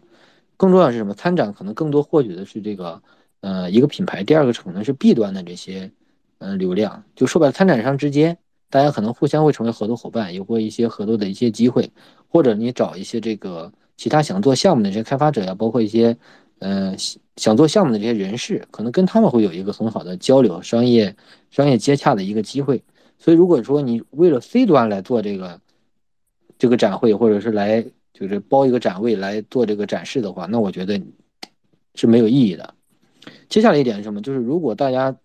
[SPEAKER 4] 更重要是什么？参展可能更多获取的是这个，呃，一个品牌。第二个可能是 B 端的这些，呃，流量。就说白了，参展商之间，大家可能互相会成为合作伙伴，有过一些合作的一些机会，或者你找一些这个其他想做项目的这些开发者呀，包括一些。嗯，想做项目的这些人士，可能跟他们会有一个很好的交流、商业、商业接洽的一个机会。所以，如果说你为了 C 端来做这个这个展会，或者是来就是包一个展位来做这个展示的话，那我觉得是没有意义的。接下来一点是什么？就是如果大家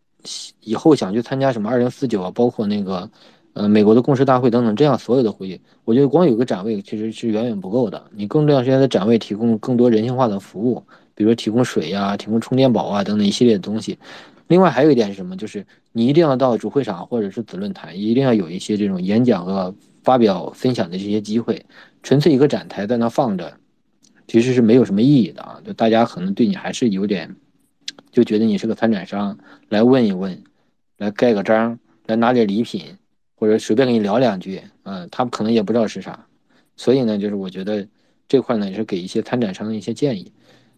[SPEAKER 4] 以后想去参加什么二零四九啊，包括那个呃美国的共识大会等等这样所有的会议，我觉得光有个展位其实是远远不够的。你更重要是在展位提供更多人性化的服务。比如说提供水呀，提供充电宝啊等等一系列的东西。另外还有一点是什么？就是你一定要到主会场或者是子论坛，一定要有一些这种演讲和发表分享的这些机会。纯粹一个展台在那放着，其实是没有什么意义的啊！就大家可能对你还是有点，就觉得你是个参展商，来问一问，来盖个章，来拿点礼品，或者随便跟你聊两句，嗯，他们可能也不知道是啥。所以呢，就是我觉得这块呢也是给一些参展商的一些建议。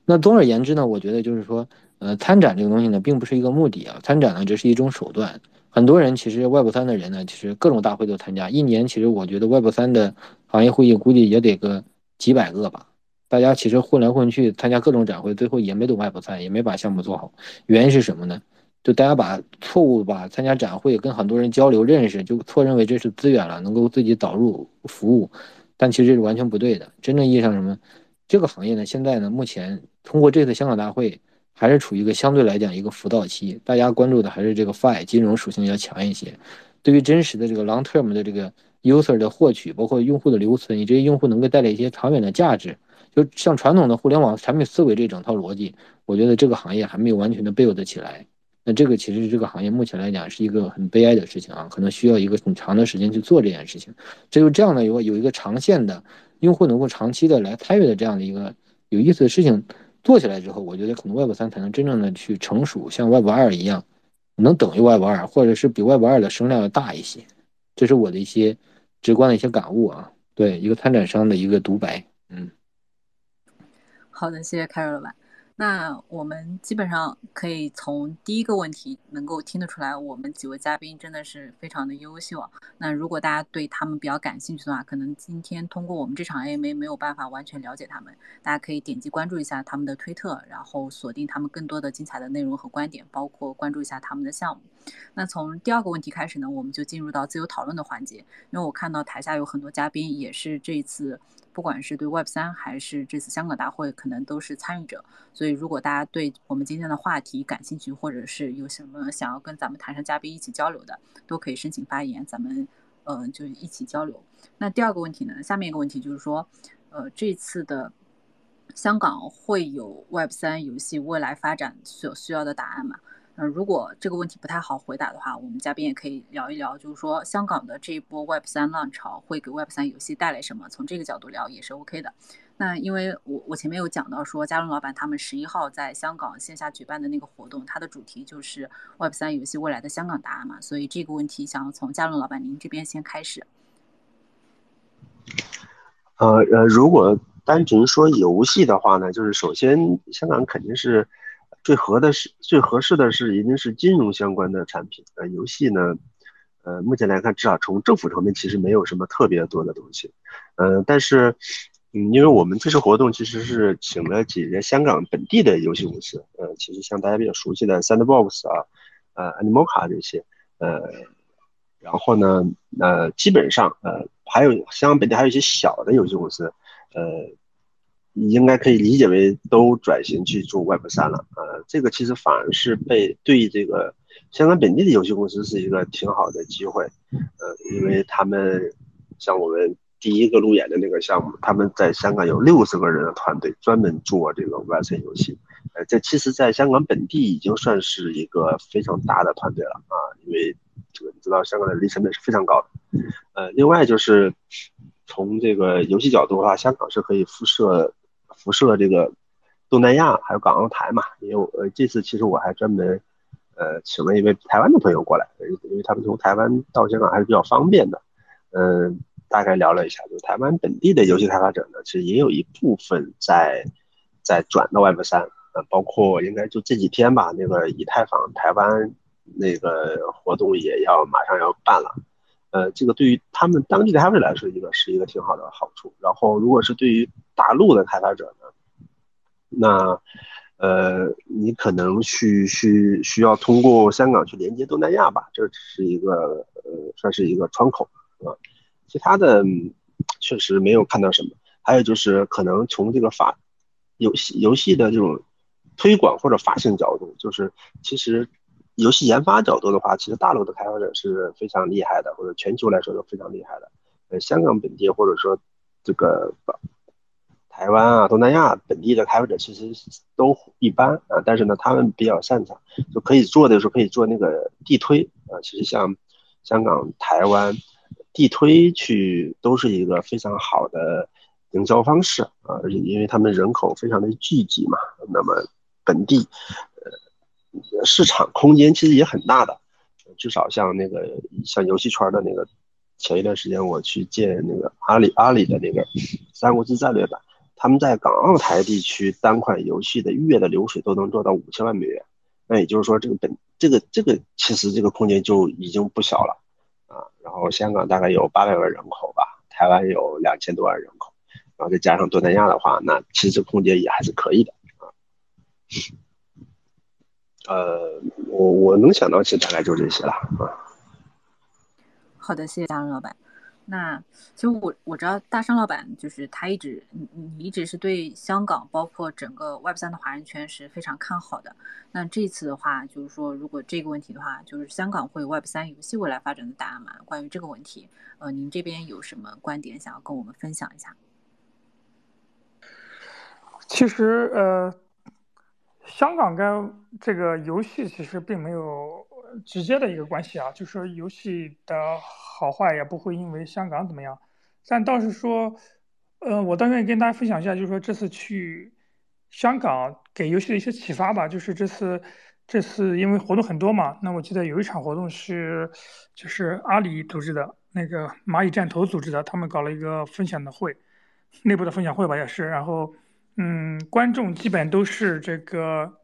[SPEAKER 4] 那总而言之呢，我觉得就是说，呃，参展这个东西呢，并不是一个目的啊，参展呢，只是一种手段。很多人其实 Web 三的人呢，其实各种大会都参加，一年其实我觉得 Web 三的行业会议估计也得个几百个吧。大家其实混来混去参加各种展会，最后也没懂 Web 三，也没把项目做好。原因是什么呢？就大家把错误把参加展会跟很多人交流认识，就错认为这是资源了，能够自己导入服务，但其实这是完全不对的。真正意义上什么？这个行业呢，现在呢，目前通过这次香港大会，还是处于一个相对来讲一个浮躁期，大家关注的还是这个 Fi 金融属性要强一些。对于真实的这个 Long Term 的这个 User 的获取，包括用户的留存，以及用户能够带来一些长远的价值，就像传统的互联网产品思维这整套逻辑，我觉得这个行业还没有完全的 build 起来。那这个其实这个行业目前来讲是一个很悲哀的事情啊，可能需要一个很长的时间去做这件事情。只有这样的有有一个长线的。用户能够长期的来参与的这样的一个有意思的事情做起来之后，我觉得可能 Web 三才能真正的去成熟，像 Web 二一样，能等于 Web 二，或者是比 Web 二的声量要大一些。这是我的一些直观的一些感悟啊，对一个参展商的一个独白。嗯，
[SPEAKER 1] 好的，谢谢凯瑞老板。那我们基本上可以从第一个问题能够听得出来，我们几位嘉宾真的是非常的优秀。那如果大家对他们比较感兴趣的话，可能今天通过我们这场 AMA 没有办法完全了解他们，大家可以点击关注一下他们的推特，然后锁定他们更多的精彩的内容和观点，包括关注一下他们的项目。那从第二个问题开始呢，我们就进入到自由讨论的环节，因为我看到台下有很多嘉宾也是这一次。不管是对 Web 三还是这次香港大会，可能都是参与者。所以，如果大家对我们今天的话题感兴趣，或者是有什么想要跟咱们台上嘉宾一起交流的，都可以申请发言，咱们嗯就一起交流。那第二个问题呢？下面一个问题就是说，呃，这次的香港会有 Web 三游戏未来发展所需要的答案吗？嗯，如果这个问题不太好回答的话，我们嘉宾也可以聊一聊，就是说香港的这一波 Web 三浪潮会给 Web 三游戏带来什么？从这个角度聊也是 OK 的。那因为我我前面有讲到说，嘉伦老板他们十一号在香港线下举办的那个活动，它的主题就是 Web 三游戏未来的香港答案嘛，所以这个问题想要从嘉伦老板您这边先开始。
[SPEAKER 2] 呃呃，如果单纯说游戏的话呢，就是首先香港肯定是最合的是最合适的是一定是金融相关的产品。呃，游戏呢，呃，目前来看，至少从政府层面其实没有什么特别多的东西。嗯，但是。嗯，因为我们这次活动其实是请了几家香港本地的游戏公司，呃，其实像大家比较熟悉的 Sandbox 啊，呃，Animoca 这些，呃，然后呢，呃，基本上，呃，还有香港本地还有一些小的游戏公司，呃，你应该可以理解为都转型去做 Web 三了，呃，这个其实反而是被对这个香港本地的游戏公司是一个挺好的机会，呃，因为他们像我们。第一个路演的那个项目，他们在香港有六十个人的团队，专门做这个 Web 三游戏。呃，这其实，在香港本地已经算是一个非常大的团队了啊，因为这个你知道，香港的人力成本是非常高的。呃，另外就是从这个游戏角度的话，香港是可以辐射辐射这个东南亚，还有港澳台嘛。因为呃，这次其实我还专门呃请了一位台湾的朋友过来，因为他们从台湾到香港还是比较方便的。嗯。大概聊了一下，就台湾本地的游戏开发者呢，其实也有一部分在在转到 Web 三，呃，包括应该就这几天吧，那个以太坊台湾那个活动也要马上要办了，呃，这个对于他们当地的开发者来说，一个是一个挺好的好处。然后，如果是对于大陆的开发者呢，那呃，你可能需需需要通过香港去连接东南亚吧，这是一个呃，算是一个窗口啊。其他的确实没有看到什么，还有就是可能从这个法游戏游戏的这种推广或者发行角度，就是其实游戏研发角度的话，其实大陆的开发者是非常厉害的，或者全球来说都非常厉害的。呃，香港本地或者说这个台湾啊、东南亚本地的开发者其实都一般啊，但是呢，他们比较擅长，就可以做的时候可以做那个地推啊。其实像香港、台湾。地推去都是一个非常好的营销方式啊，而且因为他们人口非常的聚集嘛，那么本地呃市场空间其实也很大的，至少像那个像游戏圈的那个，前一段时间我去见那个阿里阿里的那个《三国志战略版》，他们在港澳台地区单款游戏的月的流水都能做到五千万美元，那也就是说这个本这个这个其实这个空间就已经不小了。啊，然后香港大概有八百万人口吧，台湾有两千多万人口，然后再加上东南亚的话，那其实空间也还是可以的啊。呃，我我能想到其实大概就这些了啊。
[SPEAKER 1] 好的，谢谢大张老板。那其实我我知道大商老板就是他一直你你一直是对香港包括整个 Web 三的华人圈是非常看好的。那这次的话，就是说如果这个问题的话，就是香港会 Web 三游戏未来发展的答案嘛？关于这个问题，呃，您这边有什么观点想要跟我们分享一下？
[SPEAKER 5] 其实呃，香港跟这个游戏其实并没有直接的一个关系啊，就是游戏的。好坏也不会因为香港怎么样，但倒是说，呃，我倒愿意跟大家分享一下，就是说这次去香港给游戏的一些启发吧。就是这次，这次因为活动很多嘛，那我记得有一场活动是，就是阿里组织的那个蚂蚁战投组织的，他们搞了一个分享的会，内部的分享会吧也是。然后，嗯，观众基本都是这个，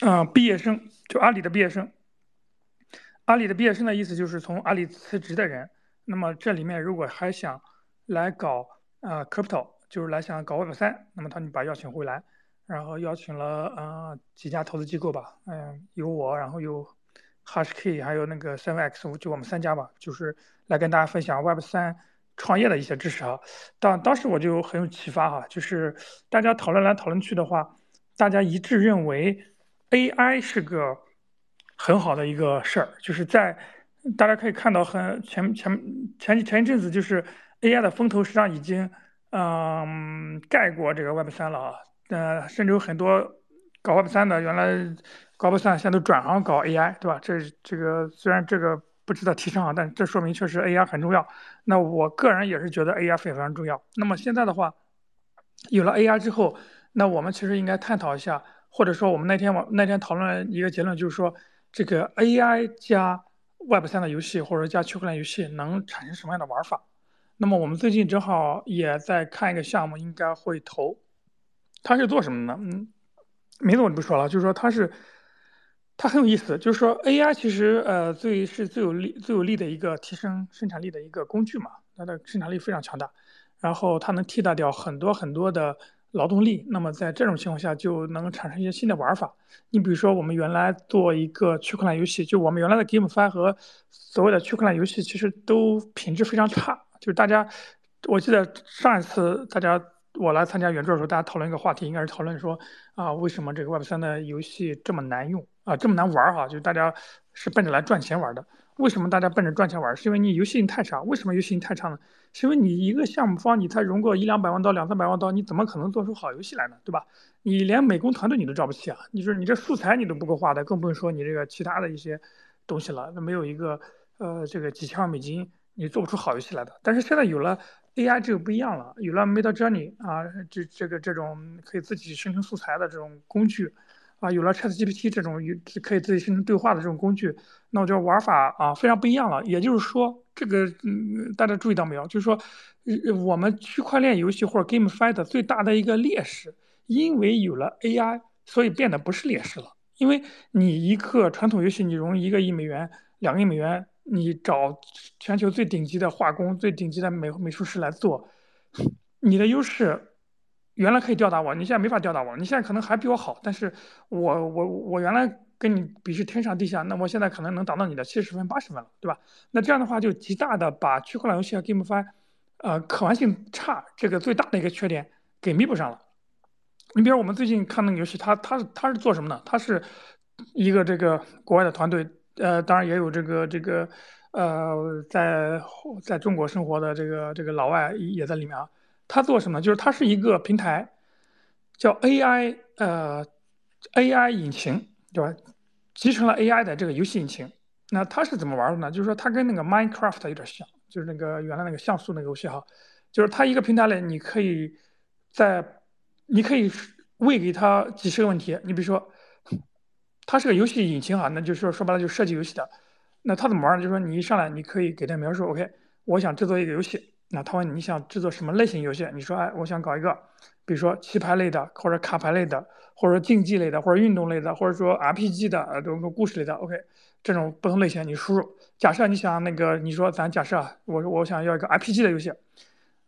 [SPEAKER 5] 嗯，毕业生，就阿里的毕业生。阿里的毕业生的意思就是从阿里辞职的人。那么这里面如果还想来搞呃 crypto，就是来想搞 Web 三，那么他们把邀请回来，然后邀请了呃几家投资机构吧，嗯，有我，然后有 HashK，还有那个 Seven X，就我们三家吧，就是来跟大家分享 Web 三创业的一些知识哈。当当时我就很有启发哈，就是大家讨论来讨论去的话，大家一致认为 AI 是个。很好的一个事儿，就是在大家可以看到，很前前前前一阵子，就是 AI 的风头实际上已经嗯盖过这个 Web 三了啊，呃，甚至有很多搞 Web 三的原来搞不算现在都转行搞 AI，对吧？这这个虽然这个不值得提倡啊，但这说明确实 AI 很重要。那我个人也是觉得 AI 非常重要。那么现在的话，有了 AI 之后，那我们其实应该探讨一下，或者说我们那天我那天讨论一个结论，就是说这个 AI 加 Web 三的游戏或者加区块链游戏能产生什么样的玩法？那么我们最近正好也在看一个项目，应该会投。它是做什么呢？嗯，名字我就不说了，就是说它是。它很有意思，就是说 AI 其实呃最是最有利最有利的一个提升生产力的一个工具嘛，它的生产力非常强大，然后它能替代掉很多很多的劳动力，那么在这种情况下就能产生一些新的玩法。你比如说我们原来做一个区块链游戏，就我们原来的 GameFi 和所谓的区块链游戏其实都品质非常差，就是大家我记得上一次大家。我来参加圆桌的时候，大家讨论一个话题，应该是讨论说啊，为什么这个 Web 三的游戏这么难用啊，这么难玩哈？就大家是奔着来赚钱玩的。为什么大家奔着赚钱玩？是因为你游戏性太差。为什么游戏性太差呢？是因为你一个项目方，你才融过一两百万刀、两三百万刀，你怎么可能做出好游戏来呢？对吧？你连美工团队你都招不起啊！你说你这素材你都不够画的，更不用说你这个其他的一些东西了。那没有一个呃这个几千万美金，你做不出好游戏来的。但是现在有了。AI 这个不一样了，有了 Midjourney 啊，这这个这种可以自己生成素材的这种工具，啊，有了 ChatGPT 这种可以自己生成对话的这种工具，那我觉得玩法啊非常不一样了。也就是说，这个嗯，大家注意到没有？就是说，呃我们区块链游戏或者 GameFi 的最大的一个劣势，因为有了 AI，所以变得不是劣势了。因为你一个传统游戏，你融一个亿美元、两个亿美元。你找全球最顶级的画工、最顶级的美美术师来做，你的优势原来可以吊打我，你现在没法吊打我。你现在可能还比我好，但是我我我原来跟你比是天上地下，那我现在可能能达到你的七十分、八十分了，对吧？那这样的话就极大的把区块链游戏和 GameFi，呃，可玩性差这个最大的一个缺点给弥补上了。你比如我们最近看那个游戏，它它它是做什么呢？它是一个这个国外的团队。呃，当然也有这个这个，呃，在在中国生活的这个这个老外也在里面啊。他做什么？就是他是一个平台，叫 AI 呃 AI 引擎，对吧？集成了 AI 的这个游戏引擎。那它是怎么玩的呢？就是说它跟那个 Minecraft 有点像，就是那个原来那个像素那个游戏哈。就是它一个平台里，你可以在你可以喂给它几十个问题。你比如说。它是个游戏引擎啊，那就是说说白了就设计游戏的。那它怎么玩呢？就是说你一上来你可以给它描述，OK，我想制作一个游戏。那他问你想制作什么类型游戏？你说哎，我想搞一个，比如说棋牌类的，或者卡牌类的，或者竞技类的，或者运动类的，或者说 RPG 的，呃，这种故事类的，OK，这种不同类型你输入。假设你想那个，你说咱假设啊，我我想要一个 RPG 的游戏，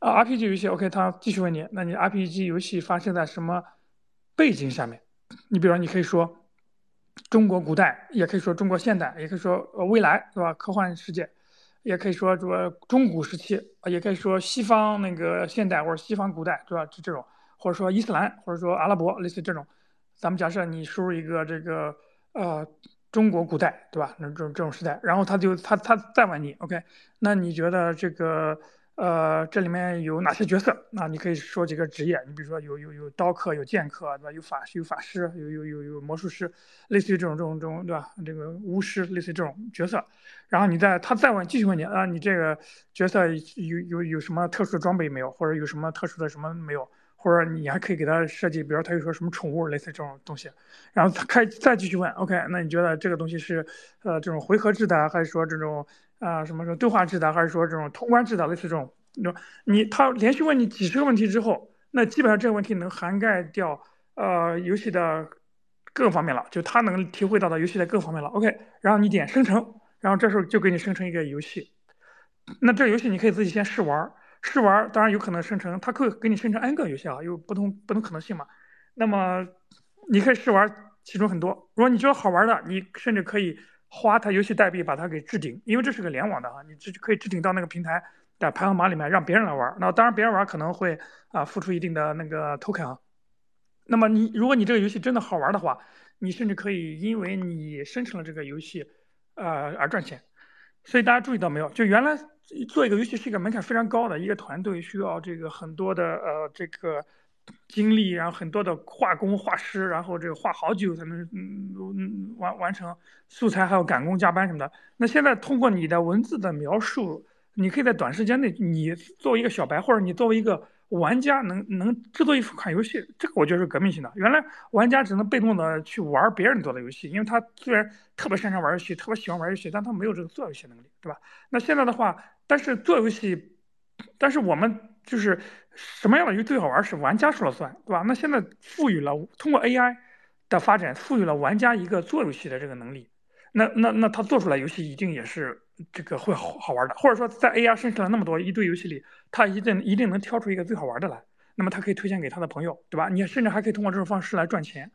[SPEAKER 5] 啊，RPG 游戏，OK，他继续问你，那你 RPG 游戏发生在什么背景下面？你比如说你可以说。中国古代也可以说中国现代，也可以说呃未来，是吧？科幻世界，也可以说说中古时期，也可以说西方那个现代或者西方古代，对吧？就这种，或者说伊斯兰，或者说阿拉伯，类似这种。咱们假设你输入一个这个呃中国古代，对吧？那这种这种时代，然后他就他他再问你，OK，那你觉得这个？呃，这里面有哪些角色？那你可以说几个职业，你比如说有有有刀客，有剑客，对吧？有法有法师，有有有有魔术师，类似于这种这种这种，对吧？这个巫师，类似于这种角色。然后你再他再问继续问你啊，你这个角色有有有什么特殊装备没有？或者有什么特殊的什么没有？或者你还可以给他设计，比如他有说什么宠物，类似这种东西。然后他开再继续问，OK，那你觉得这个东西是呃这种回合制的，还是说这种？啊，什么什么对话制的，还是说这种通关制的，类似这种，你你他连续问你几十个问题之后，那基本上这个问题能涵盖掉呃游戏的各方面了，就他能体会到的游戏的各方面了。OK，然后你点生成，然后这时候就给你生成一个游戏。那这游戏你可以自己先试玩，试玩当然有可能生成，它可以给你生成 N 个游戏啊，有不同不同可能性嘛。那么你可以试玩其中很多，如果你觉得好玩的，你甚至可以。花它游戏代币把它给置顶，因为这是个联网的啊，你这就可以置顶到那个平台的排行榜里面，让别人来玩。那当然别人玩可能会啊付出一定的那个 token 啊。那么你如果你这个游戏真的好玩的话，你甚至可以因为你生成了这个游戏，呃而赚钱。所以大家注意到没有？就原来做一个游戏是一个门槛非常高的，一个团队需要这个很多的呃这个精力，然后很多的画工、画师，然后这个画好久才能嗯完完成素材，还有赶工加班什么的。那现在通过你的文字的描述，你可以在短时间内，你作为一个小白，或者你作为一个玩家，能能制作一款游戏，这个我觉得是革命性的。原来玩家只能被动的去玩别人做的游戏，因为他虽然特别擅长玩游戏，特别喜欢玩游戏，但他没有这个做游戏能力，对吧？那现在的话，但是做游戏，但是我们就是什么样的游戏最好玩是玩家说了算，对吧？那现在赋予了通过 AI 的发展，赋予了玩家一个做游戏的这个能力，那那那他做出来游戏一定也是这个会好好玩的，或者说在 AI 生成了那么多一堆游戏里，他一定一定能挑出一个最好玩的来，那么他可以推荐给他的朋友，对吧？你甚至还可以通过这种方式来赚钱。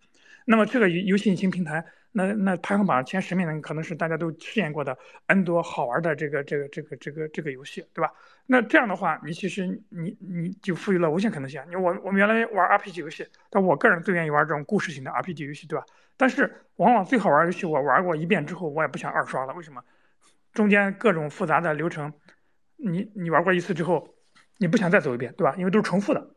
[SPEAKER 5] 那么这个游戏引擎平台，那那排行榜前十名的可能是大家都试验过的 N 多好玩的这个这个这个这个这个游戏，对吧？那这样的话，你其实你你就赋予了无限可能性。你我我们原来玩 RPG 游戏，但我个人最愿意玩这种故事型的 RPG 游戏，对吧？但是往往最好玩游戏我玩过一遍之后，我也不想二刷了。为什么？中间各种复杂的流程，你你玩过一次之后，你不想再走一遍，对吧？因为都是重复的。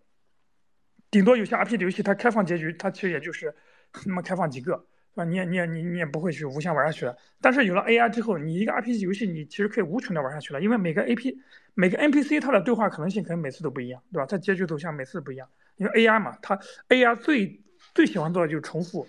[SPEAKER 5] 顶多有些 RPG 游戏它开放结局，它其实也就是。那么开放几个，啊？你也你也你你也不会去无限玩下去的。但是有了 AI 之后，你一个 RPG 游戏，你其实可以无穷的玩下去了。因为每个 AP 每个 NPC 它的对话可能性可能每次都不一样，对吧？它结局走向每次不一样。因为 AI 嘛，它 AI 最最喜欢做的就是重复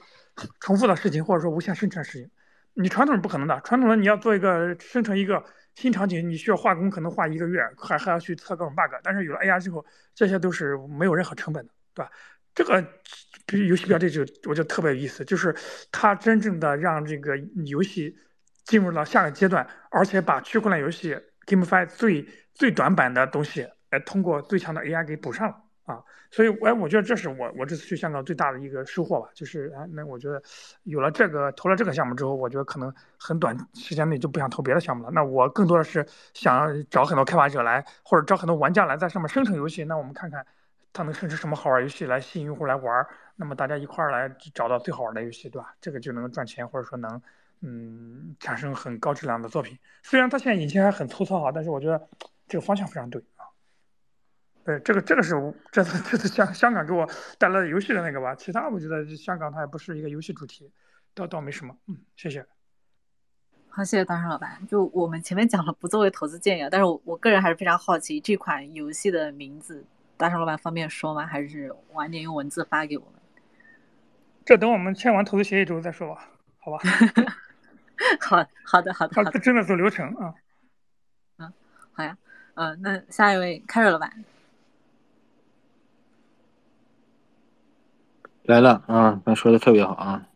[SPEAKER 5] 重复的事情，或者说无限生成事情。你传统是不可能的，传统的你要做一个生成一个新场景，你需要画工，可能画一个月，还还要去测各种 bug。但是有了 AI 之后，这些都是没有任何成本的，对吧？这个游戏标这就我觉得特别有意思，就是它真正的让这个游戏进入到下个阶段，而且把区块链游戏 GameFi 最最短板的东西，哎，通过最强的 AI 给补上了啊！所以，哎，我觉得这是我我这次去香港最大的一个收获吧，就是哎，那我觉得有了这个投了这个项目之后，我觉得可能很短时间内就不想投别的项目了。那我更多的是想找很多开发者来，或者找很多玩家来在上面生成游戏。那我们看看。它能生成什么好玩游戏来吸引用户来玩？那么大家一块儿来找到最好玩的游戏，对吧？这个就能赚钱，或者说能，嗯，产生很高质量的作品。虽然它现在引擎还很粗糙啊，但是我觉得这个方向非常对啊。对，这个这个是这次这次香香港给我带来的游戏的那个吧。其他我觉得香港它也不是一个游戏主题，倒倒没什么。嗯，谢谢。
[SPEAKER 1] 好，谢谢大圣老板。就我们前面讲了不作为投资建议，但是我我个人还是非常好奇这款游戏的名字。大圣老板方便说吗？还是晚点用文字发给我们？
[SPEAKER 5] 这等我们签完投资协议之后再说吧，好吧？
[SPEAKER 1] 好好的好的。
[SPEAKER 5] 他真的走流程啊。
[SPEAKER 1] 嗯，好呀。嗯，那下一位开瑞老板
[SPEAKER 4] 来了啊，他说的特别好啊。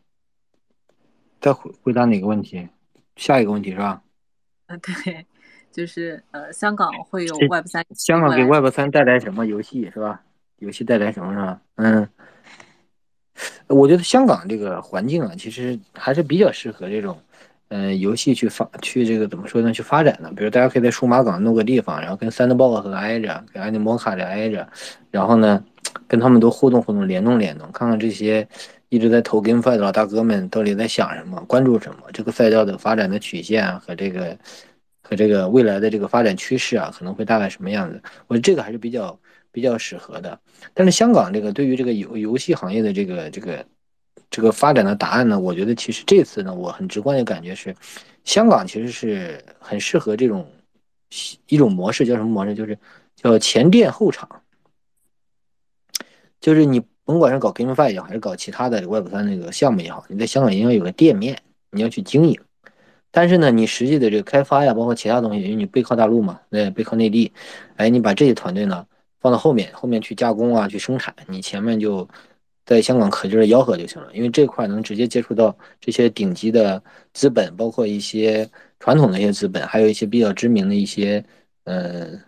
[SPEAKER 4] 再回回答哪个问题？下一个问题是吧？
[SPEAKER 1] 嗯，对。就是呃，香港会有 Web 三，
[SPEAKER 4] 香港给 Web 三带来什么游戏是吧？游戏带来什么是吧？嗯，我觉得香港这个环境啊，其实还是比较适合这种嗯游戏去发去这个怎么说呢？去发展的。比如大家可以在数码港弄个地方，然后跟 Sandbox 挨着，跟 Animoca 的挨着，然后呢跟他们都互动互动，联动联动，看看这些一直在投 GameFi 的老大哥们到底在想什么，关注什么，这个赛道的发展的曲线和这个。这个未来的这个发展趋势啊，可能会大概什么样子？我觉得这个还是比较比较适合的。但是香港这个对于这个游游戏行业的这个这个这个发展的答案呢，我觉得其实这次呢，我很直观的感觉是，香港其实是很适合这种一种模式，叫什么模式？就是叫前店后厂，就是你甭管是搞 GameFi 也好，还是搞其他的 Web 三那个项目也好，你在香港一定要有个店面，你要去经营。但是呢，你实际的这个开发呀，包括其他东西，因为你背靠大陆嘛，对，背靠内地，哎，你把这些团队呢放到后面，后面去加工啊，去生产，你前面就在香港可劲儿吆喝就行了，因为这块能直接接触到这些顶级的资本，包括一些传统的一些资本，还有一些比较知名的一些，嗯。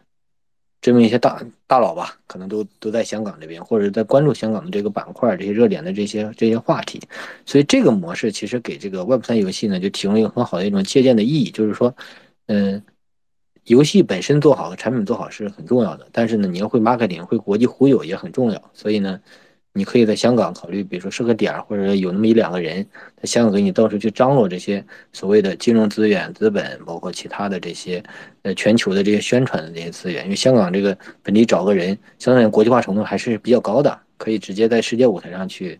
[SPEAKER 4] 这么一些大大佬吧，可能都都在香港这边，或者在关注香港的这个板块、这些热点的这些这些话题，所以这个模式其实给这个 Web 三游戏呢，就提供一个很好的一种借鉴的意义，就是说，嗯，游戏本身做好和产品做好是很重要的，但是呢，你要会 marketing，会国际忽悠也很重要，所以呢。你可以在香港考虑，比如说设个点儿，或者有那么一两个人在香港给你到处去张罗这些所谓的金融资源、资本，包括其他的这些呃全球的这些宣传的这些资源。因为香港这个本地找个人，相当于国际化程度还是比较高的可以直接在世界舞台上去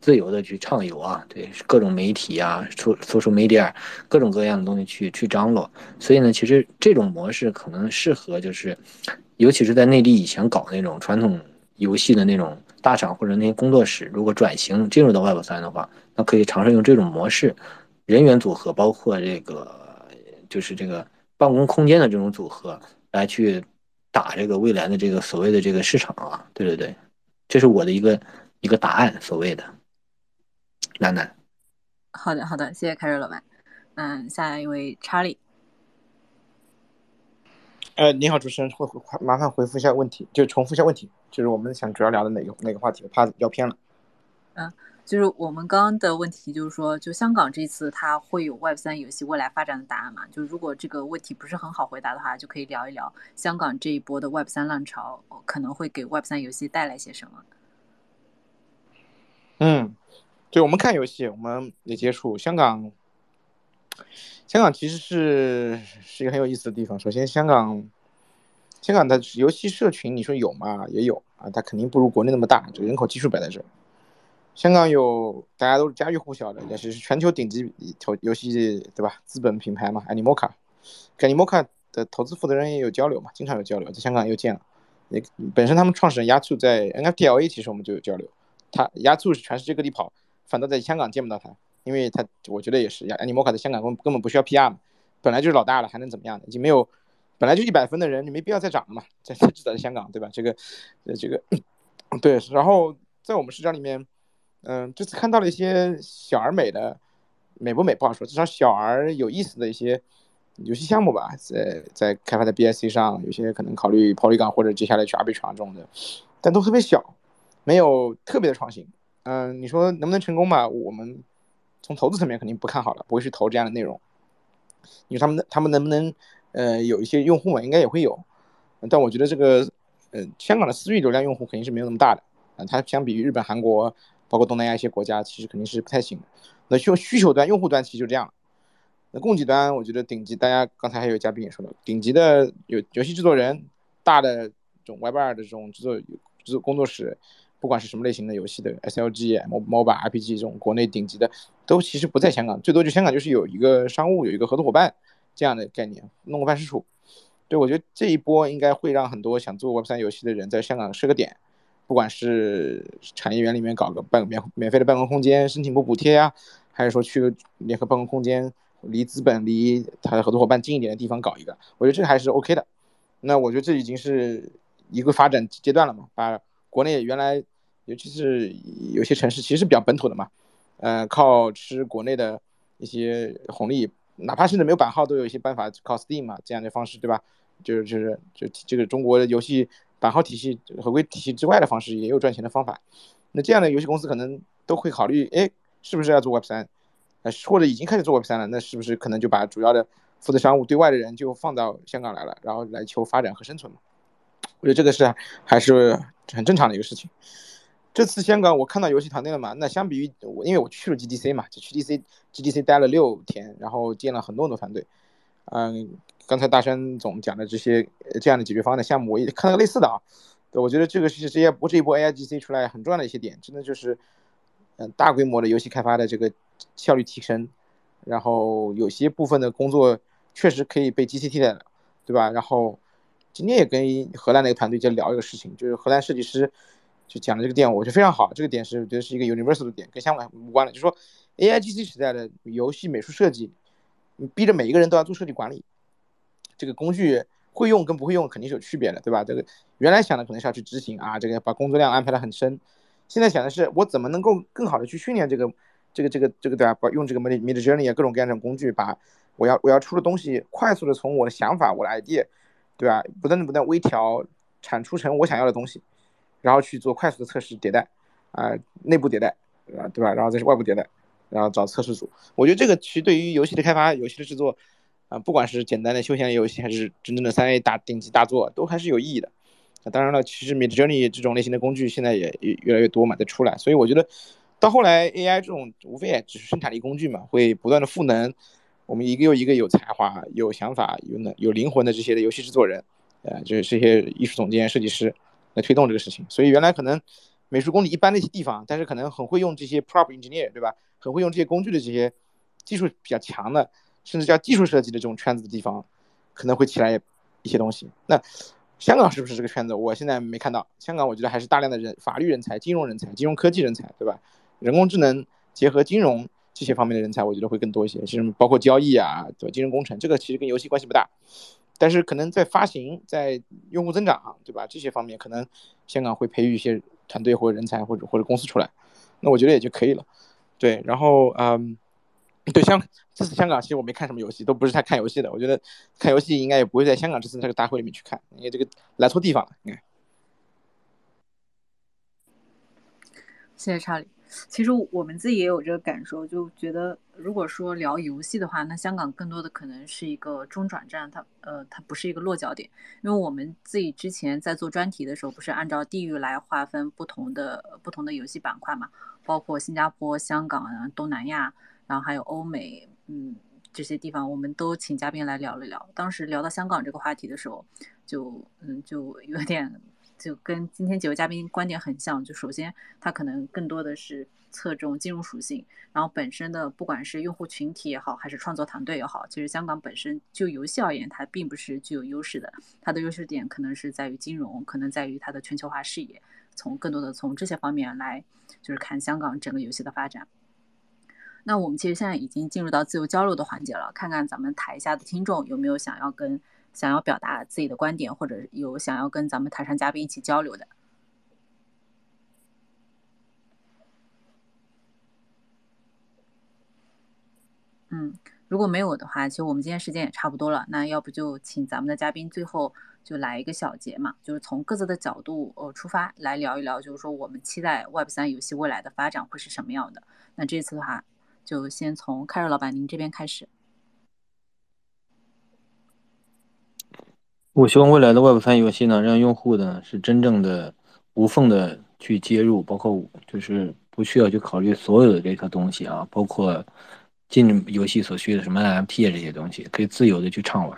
[SPEAKER 4] 自由的去畅游啊，对各种媒体啊、social social media 各种各样的东西去去张罗。所以呢，其实这种模式可能适合就是，尤其是在内地以前搞那种传统游戏的那种大厂或者那些工作室，如果转型进入到 Web 三的话，那可以尝试用这种模式，人员组合包括这个就是这个办公空间的这种组合来去。打这个未来的这个所谓的这个市场啊，对对对，这是我的一个一个答案，所谓的，楠楠。
[SPEAKER 1] 好的好的，谢谢凯瑞老板。嗯，下一位查理。
[SPEAKER 3] 呃，你好，主持人，会麻烦回复一下问题，就重复一下问题，就是我们想主要聊的哪个哪个话题，怕聊偏了。
[SPEAKER 1] 嗯。就是我们刚刚的问题，就是说，就香港这次它会有 Web 三游戏未来发展的答案嘛？就如果这个问题不是很好回答的话，就可以聊一聊香港这一波的 Web 三浪潮可能会给 Web 三游戏带来些什么。
[SPEAKER 3] 嗯，对，我们看游戏，我们也接触香港。香港其实是是一个很有意思的地方。首先，香港香港的游戏社群，你说有吗？也有啊，它肯定不如国内那么大，这个人口基数摆在这儿。香港有大家都是家喻户晓的，也是全球顶级投游戏对吧？资本品牌嘛，Animoca，跟 Animoca 的投资负责人也有交流嘛，经常有交流，在香港又见了。也本身他们创始人压促在 NFTLA，其实我们就有交流。他压促是全世界各地跑，反倒在香港见不到他，因为他我觉得也是，Animoca 在香港根根本不需要 PR 嘛，本来就是老大了，还能怎么样？已经没有本来就一百分的人，你没必要再涨了嘛，在 至少在香港对吧？这个这个对，然后在我们视角里面。嗯，这次看到了一些小而美的，美不美不好说，至少小而有意思的一些游戏项目吧，在在开发在 BSC 上，有些可能考虑 Polygon 或者接下来去 Arbitrum 这种的，但都特别小，没有特别的创新。嗯，你说能不能成功吧？我们从投资层面肯定不看好了，不会去投这样的内容。你说他们他们能不能呃有一些用户嘛？应该也会有，但我觉得这个呃香港的私域流量用户肯定是没有那么大的，啊，它相比于日本、韩国。包括东南亚一些国家，其实肯定是不太行的。那需需求端、用户端其实就这样。那供给端，我觉得顶级，大家刚才还有嘉宾也说了，顶级的有游戏制作人，大的这种 Web 二的这种制作制作工作室，不管是什么类型的游戏的 SLG、MOBA、RPG 这种国内顶级的，都其实不在香港，最多就香港就是有一个商务，有一个合作伙伴这样的概念，弄个办事处。对我觉得这一波应该会让很多想做 Web 三游戏的人在香港设个点。不管是产业园里面搞个办免免费的办公空间，申请波补贴呀，还是说去联合办公空间，离资本、离他的合作伙伴近一点的地方搞一个，我觉得这还是 OK 的。那我觉得这已经是一个发展阶段了嘛，把国内原来，尤其是有些城市其实是比较本土的嘛，呃，靠吃国内的一些红利，哪怕甚至没有版号，都有一些办法靠 Steam 嘛这样的方式，对吧？就是就是就这个中国的游戏。版号体系合规体系之外的方式也有赚钱的方法，那这样的游戏公司可能都会考虑，哎，是不是要做 Web 三？呃，或者已经开始做 Web 三了，那是不是可能就把主要的负责商务对外的人就放到香港来了，然后来求发展和生存嘛？我觉得这个是还是很正常的一个事情。这次香港我看到游戏团队了嘛？那相比于我，因为我去了 GDC 嘛，就去 GDC GDC 待了六天，然后见了很多很多团队，嗯。刚才大山总讲的这些这样的解决方案的项目，我也看到类似的啊。对，我觉得这个是这些不这一波 AIGC 出来很重要的一些点，真的就是，嗯，大规模的游戏开发的这个效率提升，然后有些部分的工作确实可以被机器替代了，对吧？然后今天也跟荷兰那个团队在聊一个事情，就是荷兰设计师就讲的这个点，我觉得非常好，这个点是我觉得是一个 universal 的点，跟香港无关的，就是说 AIGC 时代的游戏美术设计，你逼着每一个人都要做设计管理。这个工具会用跟不会用肯定是有区别的，对吧？这个原来想的可能是要去执行啊，这个把工作量安排的很深。现在想的是我怎么能够更好的去训练这个这个这个这个对吧？把用这个 Mid Mid Journey 啊各种各样的工具，把我要我要出的东西快速的从我的想法我的 idea，对吧？不断的不断微调产出成我想要的东西，然后去做快速的测试迭代啊，内部迭代啊，对吧？然后再是外部迭代，然后找测试组。我觉得这个其实对于游戏的开发、游戏的制作。啊，不管是简单的休闲游戏，还是真正的三 A 大顶级大作，都还是有意义的。那当然了，其实 Mid Journey 这种类型的工具现在也越越来越多嘛，在出来。所以我觉得，到后来 AI 这种无非也只是生产力工具嘛，会不断的赋能我们一个又一个有才华、有想法、有能有灵魂的这些的游戏制作人，呃，就是这些艺术总监、设计师来推动这个事情。所以原来可能美术功底一般的一些地方，但是可能很会用这些 prop engineer，对吧？很会用这些工具的这些技术比较强的，甚至叫技术设计的这种圈子的地方，可能会起来一些东西。那香港是不是这个圈子？我现在没看到。香港我觉得还是大量的人，法律人才、金融人才、金融科技人才，对吧？人工智能结合金融这些方面的人才，我觉得会更多一些。其实包括交易啊，对吧？金融工程这个其实跟游戏关系不大，但是可能在发行、在用户增长，对吧？这些方面可能香港会培育一些团队或者人才或者或者公司出来，那我觉得也就可以了。对，然后嗯，对香这次香港其实我没看什么游戏，都不是太看游戏的。我觉得看游戏应该也不会在香港这次这个大会里面去看，因为这个来错地方了。应该。
[SPEAKER 1] 谢谢查理。其实我们自己也有这个感受，就觉得如果说聊游戏的话，那香港更多的可能是一个中转站，它呃它不是一个落脚点。因为我们自己之前在做专题的时候，不是按照地域来划分不同的不同的游戏板块嘛？包括新加坡、香港啊、东南亚，然后还有欧美，嗯这些地方，我们都请嘉宾来聊了聊。当时聊到香港这个话题的时候，就嗯就有点。就跟今天几位嘉宾观点很像，就首先它可能更多的是侧重金融属性，然后本身的不管是用户群体也好，还是创作团队也好，其实香港本身就游戏而言，它并不是具有优势的，它的优势点可能是在于金融，可能在于它的全球化视野，从更多的从这些方面来就是看香港整个游戏的发展。那我们其实现在已经进入到自由交流的环节了，看看咱们台下的听众有没有想要跟。想要表达自己的观点，或者有想要跟咱们台上嘉宾一起交流的，嗯，如果没有的话，其实我们今天时间也差不多了。那要不就请咱们的嘉宾最后就来一个小结嘛，就是从各自的角度呃出发来聊一聊，就是说我们期待 Web 三游戏未来的发展会是什么样的。那这次的话，就先从凯瑞老板您这边开始。
[SPEAKER 4] 我希望未来的 Web 三游戏呢，让用户呢是真正的无缝的去接入，包括就是不需要去考虑所有的这个东西啊，包括进游戏所需的什么 NFT 啊这些东西，可以自由的去畅玩，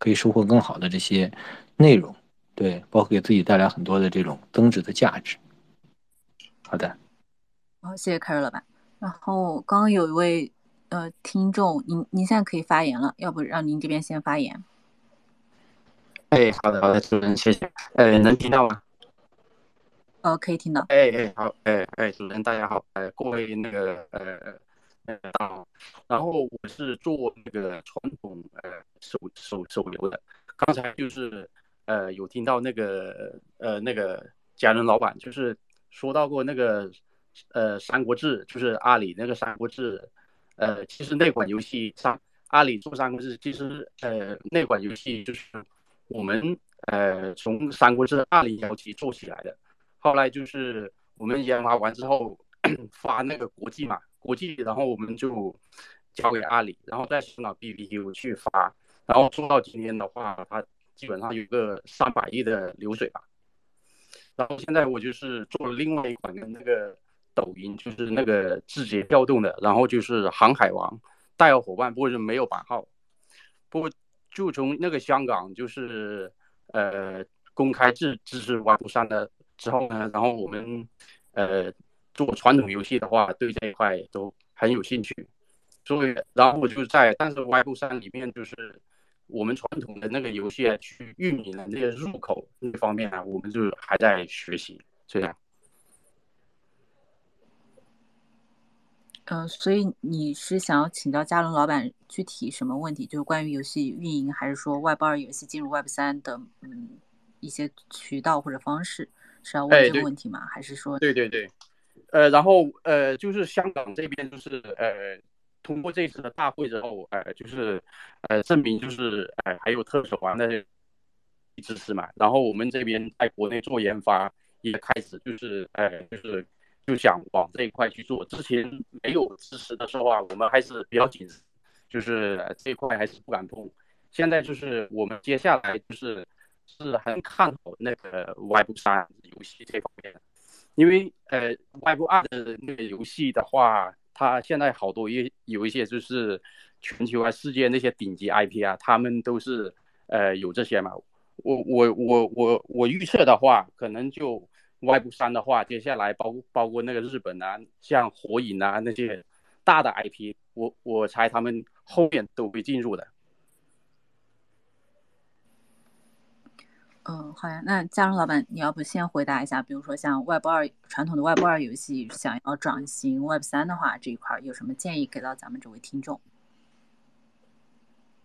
[SPEAKER 4] 可以收获更好的这些内容，对，包括给自己带来很多的这种增值的价值。好的，
[SPEAKER 1] 好，谢谢凯瑞老板。然后刚刚有一位呃听众，您您现在可以发言了，要不让您这边先发言。
[SPEAKER 7] 哎，好的，好的，主任，谢谢。呃，能听到吗？
[SPEAKER 1] 呃，可以听到。
[SPEAKER 7] 哎哎，好，哎哎，主任大家好，呃，各位那个呃呃大。然后我是做那个传统呃手手手游的。刚才就是呃有听到那个呃那个家人老板就是说到过那个呃《三国志》，就是阿里那个《三国志》。呃，其实那款游戏上阿里做《三国志》，其实呃那款游戏就是。我们呃从三国志二零幺七做起来的，后来就是我们研发完之后 发那个国际嘛，国际，然后我们就交给阿里，然后在香港 BBQ 去发，然后做到今天的话，它基本上有个三百亿的流水吧。然后现在我就是做了另外一款跟那个抖音，就是那个字节跳动的，然后就是航海王带有伙伴，不过是没有版号，不过。就从那个香港，就是呃公开支支持玩不上的之后呢，然后我们呃做传统游戏的话，对这一块都很有兴趣，所以然后就在，但是 Web 三里面就是我们传统的那个游戏去运营的那些入口那方面啊，我们就还在学习这样。
[SPEAKER 1] 嗯，所以你是想要请教嘉伦老板具体什么问题？就是关于游戏运营，还是说 Web 二游戏进入 Web 三的嗯一些渠道或者方式？是要问这个问题吗？还是说？
[SPEAKER 7] 对对对，呃，然后呃，就是香港这边就是呃，通过这次的大会之后，呃，就是呃，证明就是呃，还有特首玩的支持嘛。然后我们这边在国内做研发也开始就是呃，就是。就想往这一块去做。之前没有支持的时候啊，我们还是比较谨慎，就是这一块还是不敢碰。现在就是我们接下来就是是很看好那个 Web 三游戏这方面，因为呃 Web 二的那个游戏的话，它现在好多也有一些就是全球啊、世界那些顶级 IP 啊，他们都是呃有这些嘛。我我我我我预测的话，可能就。Web 三的话，接下来包包括那个日本啊，像火影啊那些大的 IP，我我猜他们后面都会进入的。
[SPEAKER 1] 嗯，好呀。那嘉荣老板，你要不先回答一下，比如说像 Web 二传统的 Web 二游戏想要转型 Web 三的话，这一块有什么建议给到咱们这位听众？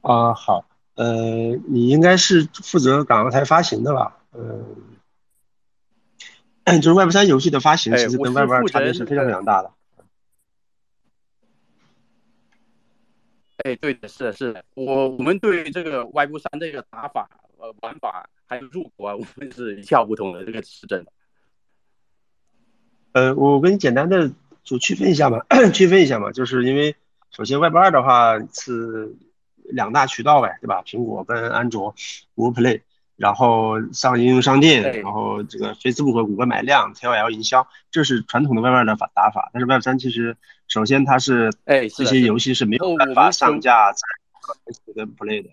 [SPEAKER 2] 啊，好，呃，你应该是负责港澳台发行的吧？嗯，就是 Web 三游戏的发行，其实跟 Web 二差别是非常非常大的。
[SPEAKER 7] 哎，对的，是的，是的，我我们对这个 Web 三这个打法、呃玩法还有入口啊，我们是一窍不通的，这个是真的。
[SPEAKER 2] 呃，我跟你简单的就区分一下嘛，区分一下嘛，就是因为首先 Web 二的话是两大渠道呗，对吧？苹果跟安卓，Google Play，然后上应用商店，然后这个 Facebook 和谷歌买量，KOL 营销，这是传统的 Web 二的法打法。但是 Web 三其实首先它是，
[SPEAKER 7] 哎，
[SPEAKER 2] 这些游戏是没有办法上架在 Facebook 跟 Play 的。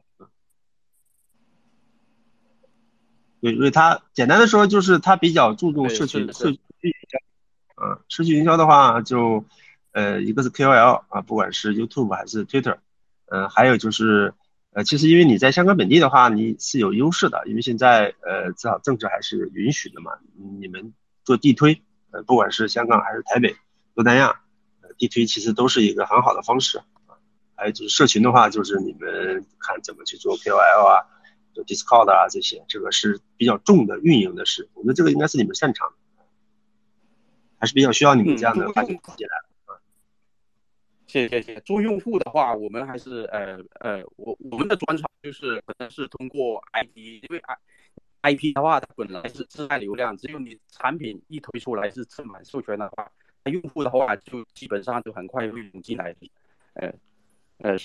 [SPEAKER 2] 对，因为它简单的说就是它比较注重社区社区营销，嗯，社区营销的话就，呃，一个是 KOL 啊，不管是 YouTube 还是 Twitter，嗯，还有就是，呃，其实因为你在香港本地的话，你是有优势的，因为现在呃至少政治还是允许的嘛，你们做地推，呃，不管是香港还是台北、东南亚，呃，地推其实都是一个很好的方式啊。还有就是社群的话，就是你们看怎么去做 KOL 啊。做 Discord 啊，这些这个是比较重的运营的事，我觉得这个应该是你们擅长的，还是比较需要你们这样的发行进来
[SPEAKER 7] 的啊。谢谢谢。做用户的话，我们还是呃呃，我我们的专长就是可能是通过 IP，因为 I IP 的话，它本来是自带流量，只有你产品一推出来是正版授权的话，那用户的话就基本上就很快会涌进来，呃呃。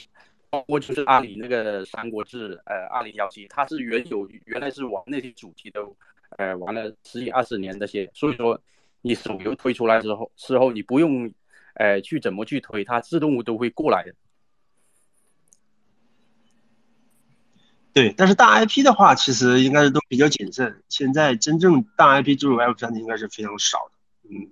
[SPEAKER 7] 包括就是阿里那个《三国志》呃，二零幺七，它是原有原来是玩那些主题的，呃，玩了十几二十年这些，所以说你手游推出来之后，之后你不用，呃，去怎么去推，它自动都会过来的。
[SPEAKER 2] 对，但是大 IP 的话，其实应该是都比较谨慎。现在真正大 IP 进入 Web 三的应该是非常少的。嗯，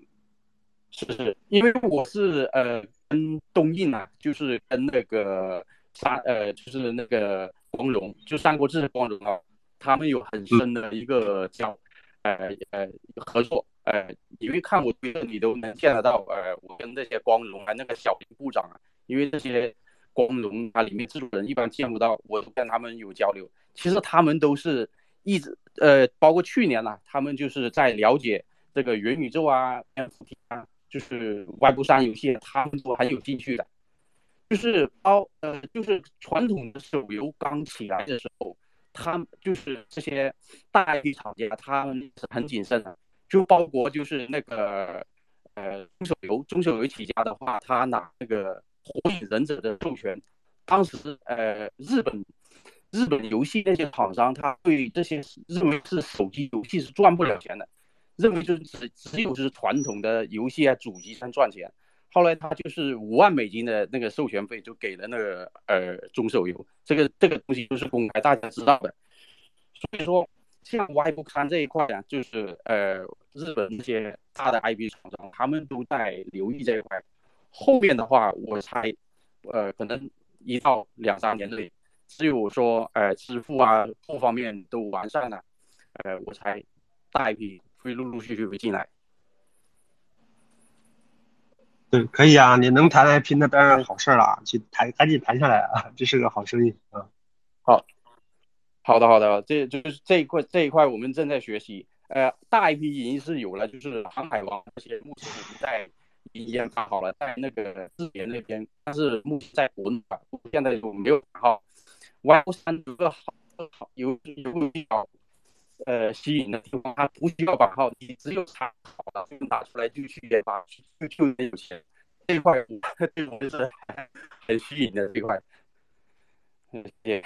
[SPEAKER 7] 是是，因为我是呃跟东映啊，就是跟那个。三呃，就是那个光荣，就三国志的光荣啊，他们有很深的一个交，呃呃合作，呃，因为看我推的你都能见得到，呃，我跟那些光荣啊，那个小林部长啊，因为这些光荣它里面制作人一般见不到，我跟他们有交流。其实他们都是一直呃，包括去年呐，他们就是在了解这个元宇宙啊、NFT 啊，就是外部三游戏，他们都很有兴趣的。就是包呃，就是传统的手游刚起来的时候，他们就是这些大 IP 厂家，他们是很谨慎的。就包括就是那个呃中手游，中手游起家的话，他拿那个火影忍者的授权，当时呃日本日本游戏那些厂商，他对这些认为是手机游戏是赚不了钱的，认为就是只只有是传统的游戏啊主机上赚钱。后来他就是五万美金的那个授权费，就给了那个呃中手游，这个这个东西就是公开大家知道的。所以说，像 Y 不刊这一块啊，就是呃日本那些大的 IP 厂商，他们都在留意这一块。后面的话，我猜，呃，可能一到两三年内，只有说呃支付啊各方面都完善了，呃，我才大 IP 会陆陆续续会进来。
[SPEAKER 2] 对，可以啊，你能谈 IP 那当然好事了，去谈赶紧谈下来啊，这是个好生意啊。
[SPEAKER 7] 好，好的好的，这就是这一块这一块我们正在学习。呃，大 IP 已经是有了，就是《航海王》那些目前已经在研发好了，在那个日联那边，但是目前在国内啊，现在就没有版号。Y 三有个好好有有个比较呃吸引的地方，他不需要版号，你只有查好了打出来就去研发，就就那有钱。这块，这种就是很吸引的这块。嗯，对。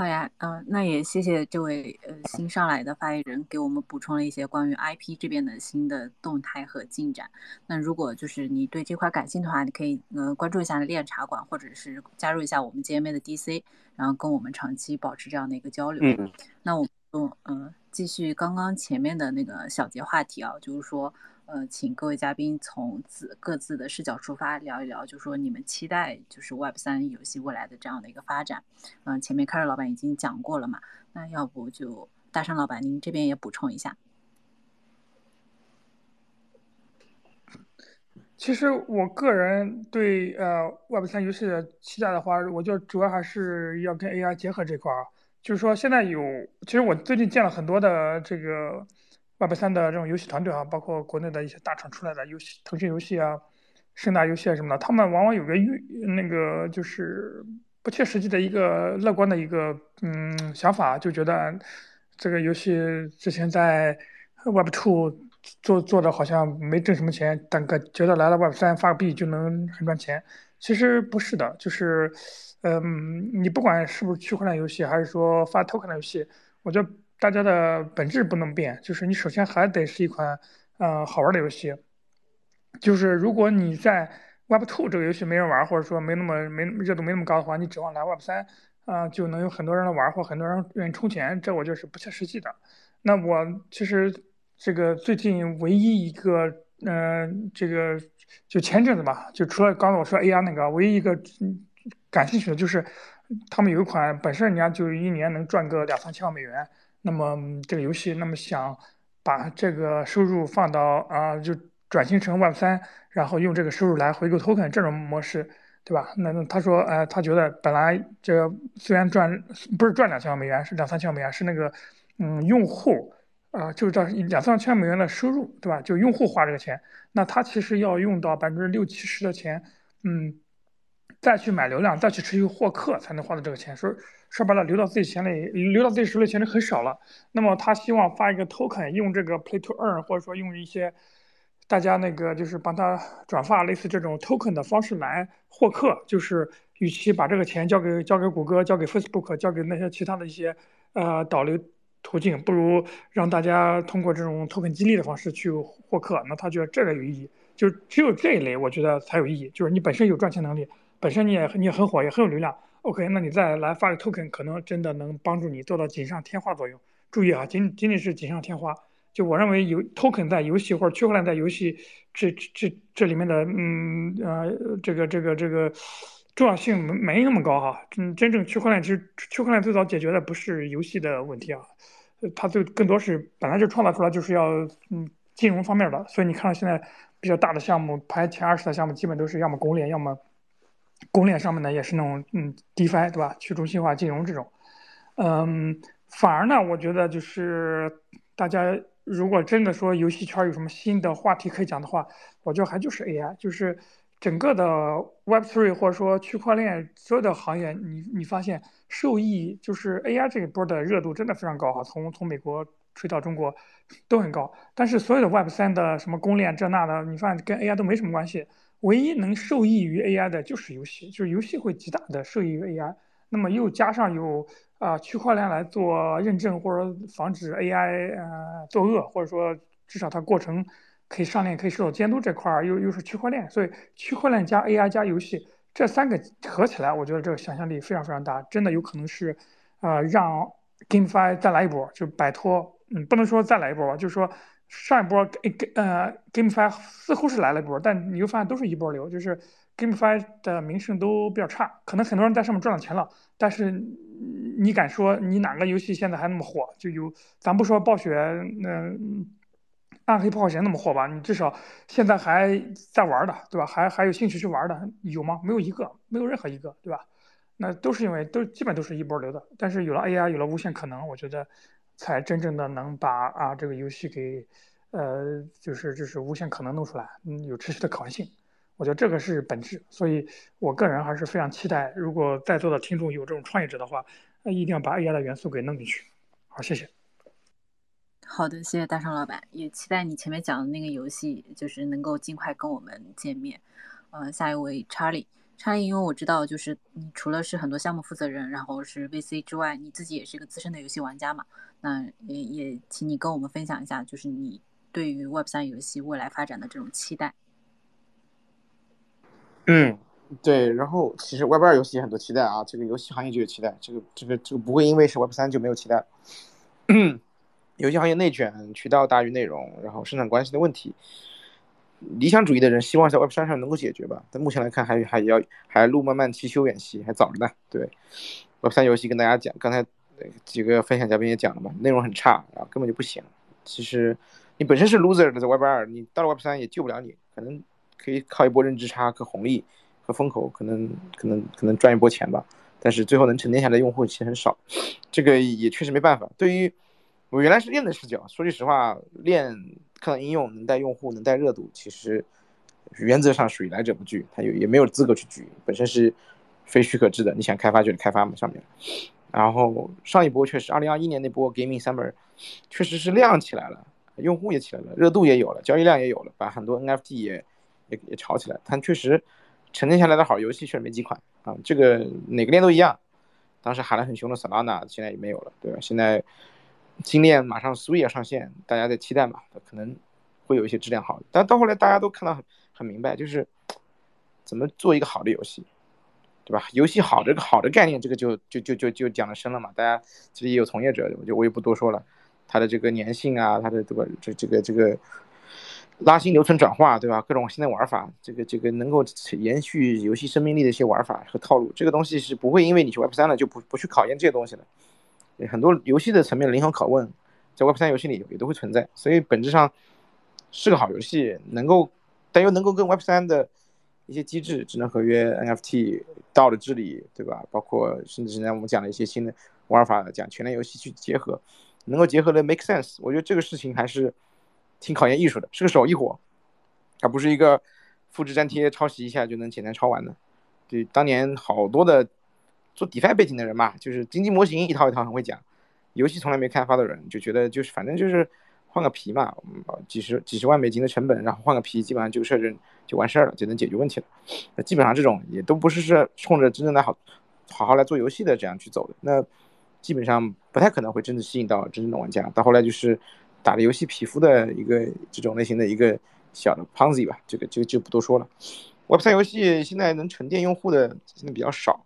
[SPEAKER 1] 好呀，嗯，那也谢谢这位呃新上来的发言人给我们补充了一些关于 IP 这边的新的动态和进展。那如果就是你对这块感兴趣的话，你可以呃关注一下练茶馆，或者是加入一下我们 GMA 的 DC，然后跟我们长期保持这样的一个交流。
[SPEAKER 7] 嗯。
[SPEAKER 1] 那我嗯嗯，继续刚刚前面的那个小节话题啊，就是说，呃，请各位嘉宾从自各自的视角出发聊一聊，就说你们期待就是 Web 三游戏未来的这样的一个发展。嗯，前面开瑞老板已经讲过了嘛，那要不就大山老板您这边也补充一下。
[SPEAKER 5] 其实我个人对呃 Web 三游戏的期待的话，我就主要还是要跟 AI 结合这块儿。就是说，现在有，其实我最近见了很多的这个 Web 三的这种游戏团队啊，包括国内的一些大厂出来的游戏，腾讯游戏啊、盛大游戏啊什么的，他们往往有个预那个就是不切实际的一个乐观的一个嗯想法，就觉得这个游戏之前在 Web Two 做做的好像没挣什么钱，但个觉得来了 Web 三发个币就能很赚钱。其实不是的，就是。嗯，你不管是不是区块链游戏，还是说发 token 的游戏，我觉得大家的本质不能变，就是你首先还得是一款呃好玩的游戏。就是如果你在 Web Two 这个游戏没人玩，或者说没那么没热度没那么高的话，你指望来 Web 三啊就能有很多人来玩，或很多人愿意充钱，这我就是不切实际的。那我其实这个最近唯一一个嗯这个就前阵子吧，就除了刚才我说 AR 那个，唯一一个。感兴趣的就是，他们有一款本身人家就一年能赚个两三千万美元，那么这个游戏，那么想把这个收入放到啊，就转型成 Web 三，然后用这个收入来回购 token 这种模式，对吧？那那他说，呃，他觉得本来这虽然赚不是赚两千万美元，是两三千美元，是那个嗯用户啊，就是这两三千美元的收入，对吧？就用户花这个钱，那他其实要用到百分之六七十的钱，嗯。再去买流量，再去持续获客，才能花到这个钱。说说白了，流到自己钱里，流到自己手里钱就很少了。那么他希望发一个 token，用这个 play to earn，或者说用一些大家那个就是帮他转发类似这种 token 的方式来获客。就是与其把这个钱交给交给谷歌、交给 Facebook、交给那些其他的一些呃导流途径，不如让大家通过这种 token 激励的方式去获客。那他觉得这个有意义，就只有这一类，我觉得才有意义。就是你本身有赚钱能力。本身你也你也很火，也很有流量，OK，那你再来发个 token，可能真的能帮助你做到锦上添花作用。注意啊，仅仅仅是锦上添花。就我认为，有 token 在游戏或者区块链在游戏这这这里面的，嗯呃，这个这个这个重要性没没那么高哈。嗯，真正区块链其实区块链最早解决的不是游戏的问题啊，它最更多是本来就创造出来就是要嗯金融方面的。所以你看到现在比较大的项目排前二十的项目，基本都是要么公链，要么。公链上面呢也是那种嗯，DeFi 对吧？去中心化金融这种，嗯，反而呢，我觉得就是大家如果真的说游戏圈有什么新的话题可以讲的话，我觉得还就是 AI，就是整个的 Web3 或者说区块链所有的行业，你你发现受益就是 AI 这一波的热度真的非常高哈，从从美国吹到中国都很高，但是所有的 Web3 的什么公链这那的，你发现跟 AI 都没什么关系。唯一能受益于 AI 的就是游戏，就是游戏会极大的受益于 AI。那么又加上有啊区块链来做认证或者防止 AI 呃作恶，或者说至少它过程可以上链可以受到监督这块儿又又是区块链，所以区块链加 AI 加游戏这三个合起来，我觉得这个想象力非常非常大，真的有可能是呃让 GameFi 再来一波，就摆脱嗯不能说再来一波吧，就是说。上一波给呃 GameFi 似乎是来了一波，但你又发现都是一波流，就是 GameFi 的名声都比较差，可能很多人在上面赚了钱了，但是你敢说你哪个游戏现在还那么火？就有咱不说暴雪，那暗黑破坏神那么火吧？你至少现在还在玩的，对吧？还还有兴趣去玩的有吗？没有一个，没有任何一个，对吧？那都是因为都基本都是一波流的，但是有了 AI，有了无限可能，我觉得。才真正的能把啊这个游戏给，呃，就是就是无限可能弄出来，嗯，有持续的可玩性，我觉得这个是本质，所以我个人还是非常期待，如果在座的听众有这种创业者的话，那一定要把 AI 的元素给弄进去。好，谢谢。
[SPEAKER 1] 好的，谢谢大商老板，也期待你前面讲的那个游戏，就是能够尽快跟我们见面。呃，下一位 Charlie。差异，因为我知道，就是你除了是很多项目负责人，然后是 VC 之外，你自己也是一个资深的游戏玩家嘛。那也也请你跟我们分享一下，就是你对于 Web 三游戏未来发展的这种期待。
[SPEAKER 3] 嗯，对。然后其实 Web 二游戏也很多期待啊，这个游戏行业就有期待，这个这个这个不会因为是 Web 三就没有期待。游戏行业内卷、渠道大于内容，然后生产关系的问题，理想主义的人希望在 Web 三上能够解决吧。但目前来看，还还要还路漫漫其修远兮，还早着呢。对，Web 三游戏跟大家讲，刚才几个分享嘉宾也讲了嘛，内容很差，然后根本就不行。其实你本身是 loser 的，在 Web 二，你到了 Web 三也救不了你，可能可以靠一波认知差和红利和风口，可能可能可能赚一波钱吧。但是最后能沉淀下来的用户其实很少，这个也确实没办法。对于我原来是链的视角，说句实话，链看到应用能带用户，能带热度，其实原则上属于来者不拒，它有也没有资格去拒，本身是非许可制的，你想开发就得开发嘛上面。然后上一波确实，二零二一年那波 Gaming Summer，确实是亮起来了，用户也起来了，热度也有了，交易量也有了，把很多 NFT 也也也炒起来。但确实沉淀下来的好游戏确实没几款啊，这个哪个链都一样。当时喊得很凶的 Solana 现在也没有了，对吧？现在。精炼马上 Sui 要上线，大家在期待嘛？可能会有一些质量好，但到后来大家都看到很很明白，就是怎么做一个好的游戏，对吧？游戏好这个好的概念，这个就就就就就讲的深了嘛。大家其实也有从业者，我就我也不多说了，它的这个粘性啊，它的这个这这个这个拉新留存转化，对吧？各种新的玩法，这个这个能够延续游戏生命力的一些玩法和套路，这个东西是不会因为你去 Web 三了就不不去考验这些东西的。很多游戏的层面的灵魂拷问，在 Web 三游戏里也都会存在，所以本质上是个好游戏，能够但又能够跟 Web 三的一些机制、智能合约、NFT、道的治理，对吧？包括甚至现在我们讲的一些新的玩法，讲全链游戏去结合，能够结合的 make sense。我觉得这个事情还是挺考验艺术的，是个手艺活，而不是一个复制粘贴、抄袭一下就能简单抄完的。对，当年好多的。做 DeFi 背景的人嘛，就是经济模型一套一套很会讲，游戏从来没开发的人就觉得就是反正就是换个皮嘛，几十几十万美金的成本，然后换个皮，基本上就设置就完事儿了，就能解决问题了。那基本上这种也都不是是冲着真正的好好好来做游戏的这样去走的，那基本上不太可能会真的吸引到真正的玩家。到后来就是打着游戏皮肤的一个这种类型的一个小的 Ponzi 吧，这个就就不多说了。Web 三游戏现在能沉淀用户的现在比较少。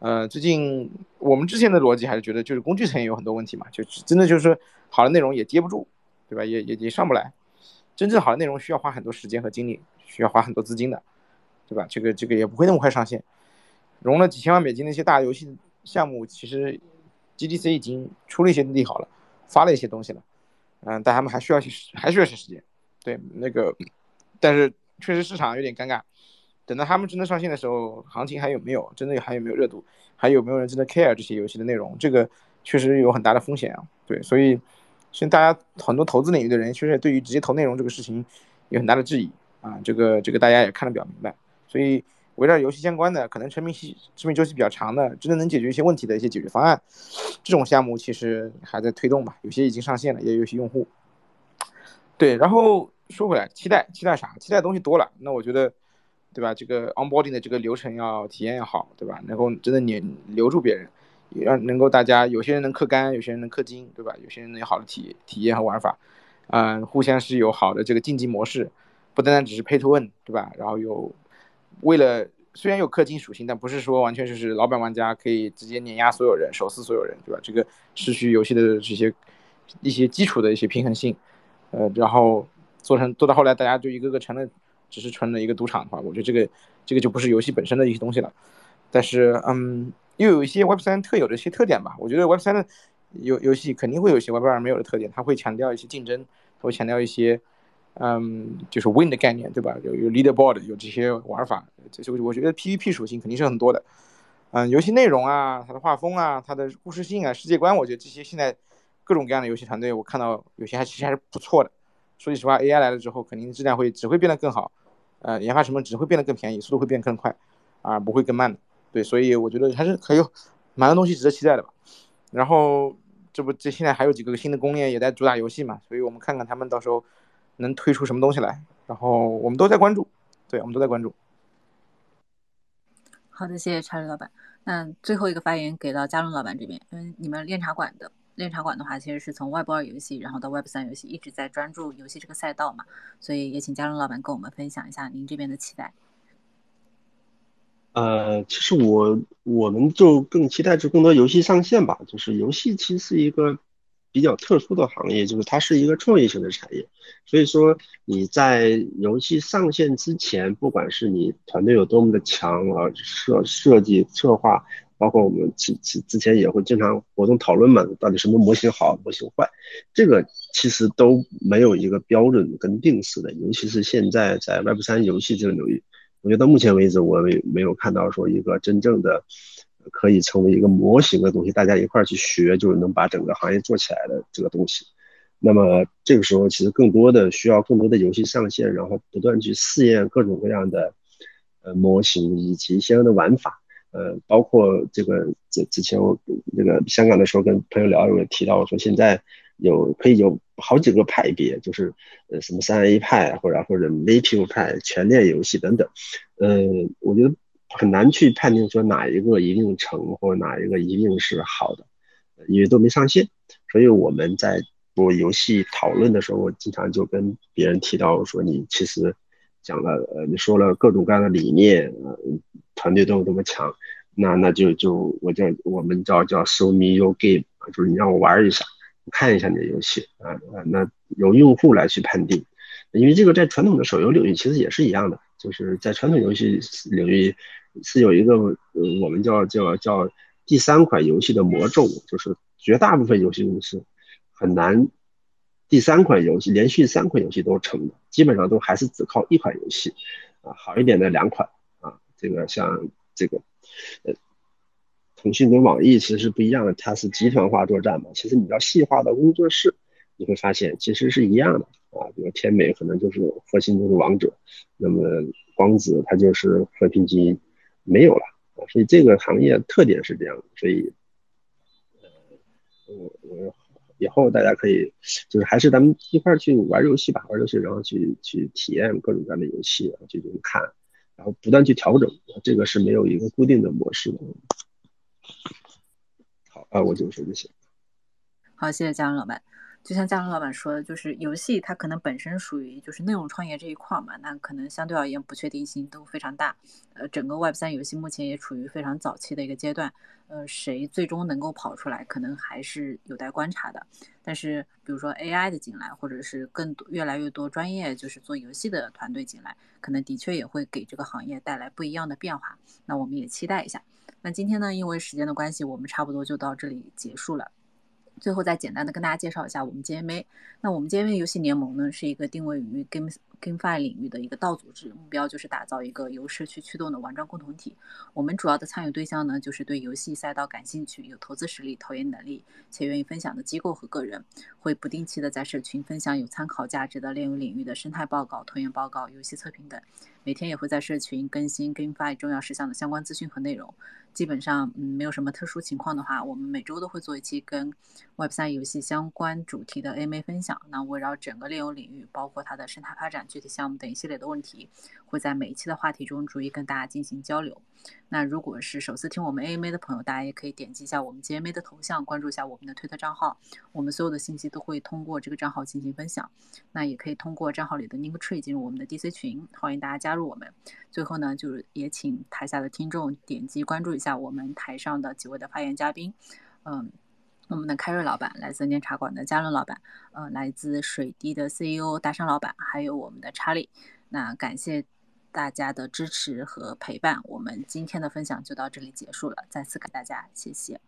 [SPEAKER 3] 呃，最近我们之前的逻辑还是觉得，就是工具层也有很多问题嘛，就真的就是好的内容也接不住，对吧？也也也上不来。真正好的内容需要花很多时间和精力，需要花很多资金的，对吧？这个这个也不会那么快上线。融了几千万美金的一些大游戏项目，其实 GDC 已经出了一些利好了，发了一些东西了。嗯，但他们还需要些还需要些时间。对，那个，但是确实市场有点尴尬。等到他们真的上线的时候，行情还有没有？真的还有没有热度？还有没有人真的 care 这些游戏的内容？这个确实有很大的风险啊。对，所以现在大家很多投资领域的人，确实对于直接投内容这个事情有很大的质疑啊。这个这个大家也看得比较明白。所以围绕游戏相关的，可能生命期生命周期比较长的，真的能解决一些问题的一些解决方案，这种项目其实还在推动吧。有些已经上线了，也有些用户。对，然后说回来，期待期待啥？期待东西多了。那我觉得。对吧？这个 onboarding 的这个流程要体验要好，对吧？能够真的你留住别人，让能够大家有些人能氪肝，有些人能氪金，对吧？有些人能有好的体体验和玩法，嗯，互相是有好的这个竞技模式，不单单只是 pay to win，对吧？然后有为了虽然有氪金属性，但不是说完全就是老板玩家可以直接碾压所有人，手撕所有人，对吧？这个失去游戏的这些一些基础的一些平衡性，呃，然后做成做到后来，大家就一个个成了。只是纯的一个赌场的话，我觉得这个这个就不是游戏本身的一些东西了。但是，嗯，又有一些 Web 三特有的一些特点吧。我觉得 Web 三的游游戏肯定会有一些 Web 二没有的特点，它会强调一些竞争，它会强调一些，嗯，就是 Win 的概念，对吧？有有 Leaderboard，有这些玩法。这是我觉得 PVP 属性肯定是很多的。嗯，游戏内容啊，它的画风啊，它的故事性啊，世界观，我觉得这些现在各种各样的游戏团队，我看到有些还其实还是不错的。说句实话，AI 来了之后，肯定质量会只会变得更好。呃，研发成本只会变得更便宜，速度会变更快，啊，不会更慢的。对，所以我觉得还是还有蛮多东西值得期待的吧。然后这不这现在还有几个新的供应链也在主打游戏嘛，所以我们看看他们到时候能推出什么东西来。然后我们都在关注，对，我们都在关注。
[SPEAKER 1] 好的，谢谢查理老板。那最后一个发言给到嘉龙老板这边，因为你们炼茶馆的。练茶馆的话，其实是从 Web 二游戏，然后到 Web 三游戏，一直在专注游戏这个赛道嘛，所以也请嘉龙老板跟我们分享一下您这边的期待。
[SPEAKER 2] 呃，其实我我们就更期待着更多游戏上线吧，就是游戏其实是一个比较特殊的行业，就是它是一个创业型的产业，所以说你在游戏上线之前，不管是你团队有多么的强啊，设设计策划，包括我们之之之前也会经常活动讨论嘛，到底什么模型好，模型坏，这个其实都没有一个标准跟定式的，尤其是现在在 Web 三游戏这个领域，我觉得到目前为止，我没没有看到说一个真正的。可以成为一个模型的东西，大家一块儿去学，就能把整个行业做起来的这个东西。那么这个时候，其实更多的需要更多的游戏上线，然后不断去试验各种各样的呃模型以及相应的玩法。呃，包括这个这之前我那个香港的时候跟朋友聊，有提到我说现在有可以有好几个派别，就是呃什么三 A 派或者或者 native 派、全链游戏等等。呃，我觉得。很难去判定说哪一个一定成或者哪一个一定是好的，因为都没上线。所以我们在做游戏讨论的时候，我经常就跟别人提到说，你其实讲了，呃，你说了各种各样的理念，呃，团队都有多么强，那那就就我叫我们叫叫 show me your game，就是你让我玩一下，看一下你的游戏啊啊，那由用户来去判定，因为这个在传统的手游领域其实也是一样的，就是在传统游戏领域。是有一个，呃，我们叫叫叫第三款游戏的魔咒，就是绝大部分游戏公司很难第三款游戏连续三款游戏都成的，基本上都还是只靠一款游戏，啊，好一点的两款，这个像这个，呃，腾讯跟网易其实是不一样的，它是集团化作战嘛，其实你要细化到工作室，你会发现其实是一样的，啊，比如天美可能就是核心就是王者，那么光子它就是和平精英。没有了啊，所以这个行业特点是这样的，所以，呃，我我以后大家可以就是还是咱们一块儿去玩游戏吧，玩游戏然后去去体验各种各样的游戏，然后去看，然后不断去调整，这个是没有一个固定的模式的。好啊，我就说这些。
[SPEAKER 1] 好，谢谢家人老板。就像嘉伦老板说的，就是游戏它可能本身属于就是内容创业这一块嘛，那可能相对而言不确定性都非常大。呃，整个 Web 三游戏目前也处于非常早期的一个阶段，呃，谁最终能够跑出来，可能还是有待观察的。但是，比如说 AI 的进来，或者是更多越来越多专业就是做游戏的团队进来，可能的确也会给这个行业带来不一样的变化。那我们也期待一下。那今天呢，因为时间的关系，我们差不多就到这里结束了。最后再简单的跟大家介绍一下我们 GMA。那我们 GMA 游戏联盟呢，是一个定位于 games GameFi 领域的一个道组织，目标就是打造一个由社区驱动的玩转共同体。我们主要的参与对象呢，就是对游戏赛道感兴趣、有投资实力、投研能力且愿意分享的机构和个人。会不定期的在社群分享有参考价值的炼游领域的生态报告、投研报告、游戏测评等。每天也会在社群更新 GameFi 重要事项的相关资讯和内容。基本上，嗯，没有什么特殊情况的话，我们每周都会做一期跟 Web 三游戏相关主题的 AMA 分享。那围绕整个炼油领域，包括它的生态发展、具体项目等一系列的问题，会在每一期的话题中逐一跟大家进行交流。那如果是首次听我们 AMA 的朋友，大家也可以点击一下我们 GMA 的头像，关注一下我们的推特账号。我们所有的信息都会通过这个账号进行分享。那也可以通过账号里的 Link Tree 进入我们的 DC 群，欢迎大家加入我们。最后呢，就是也请台下的听众点击关注一下我们台上的几位的发言嘉宾。嗯，我们的凯瑞老板，来自念茶馆的嘉伦老板，呃，来自水滴的 CEO 大山老板，还有我们的查理。那感谢。大家的支持和陪伴，我们今天的分享就到这里结束了。再次给大家，谢谢。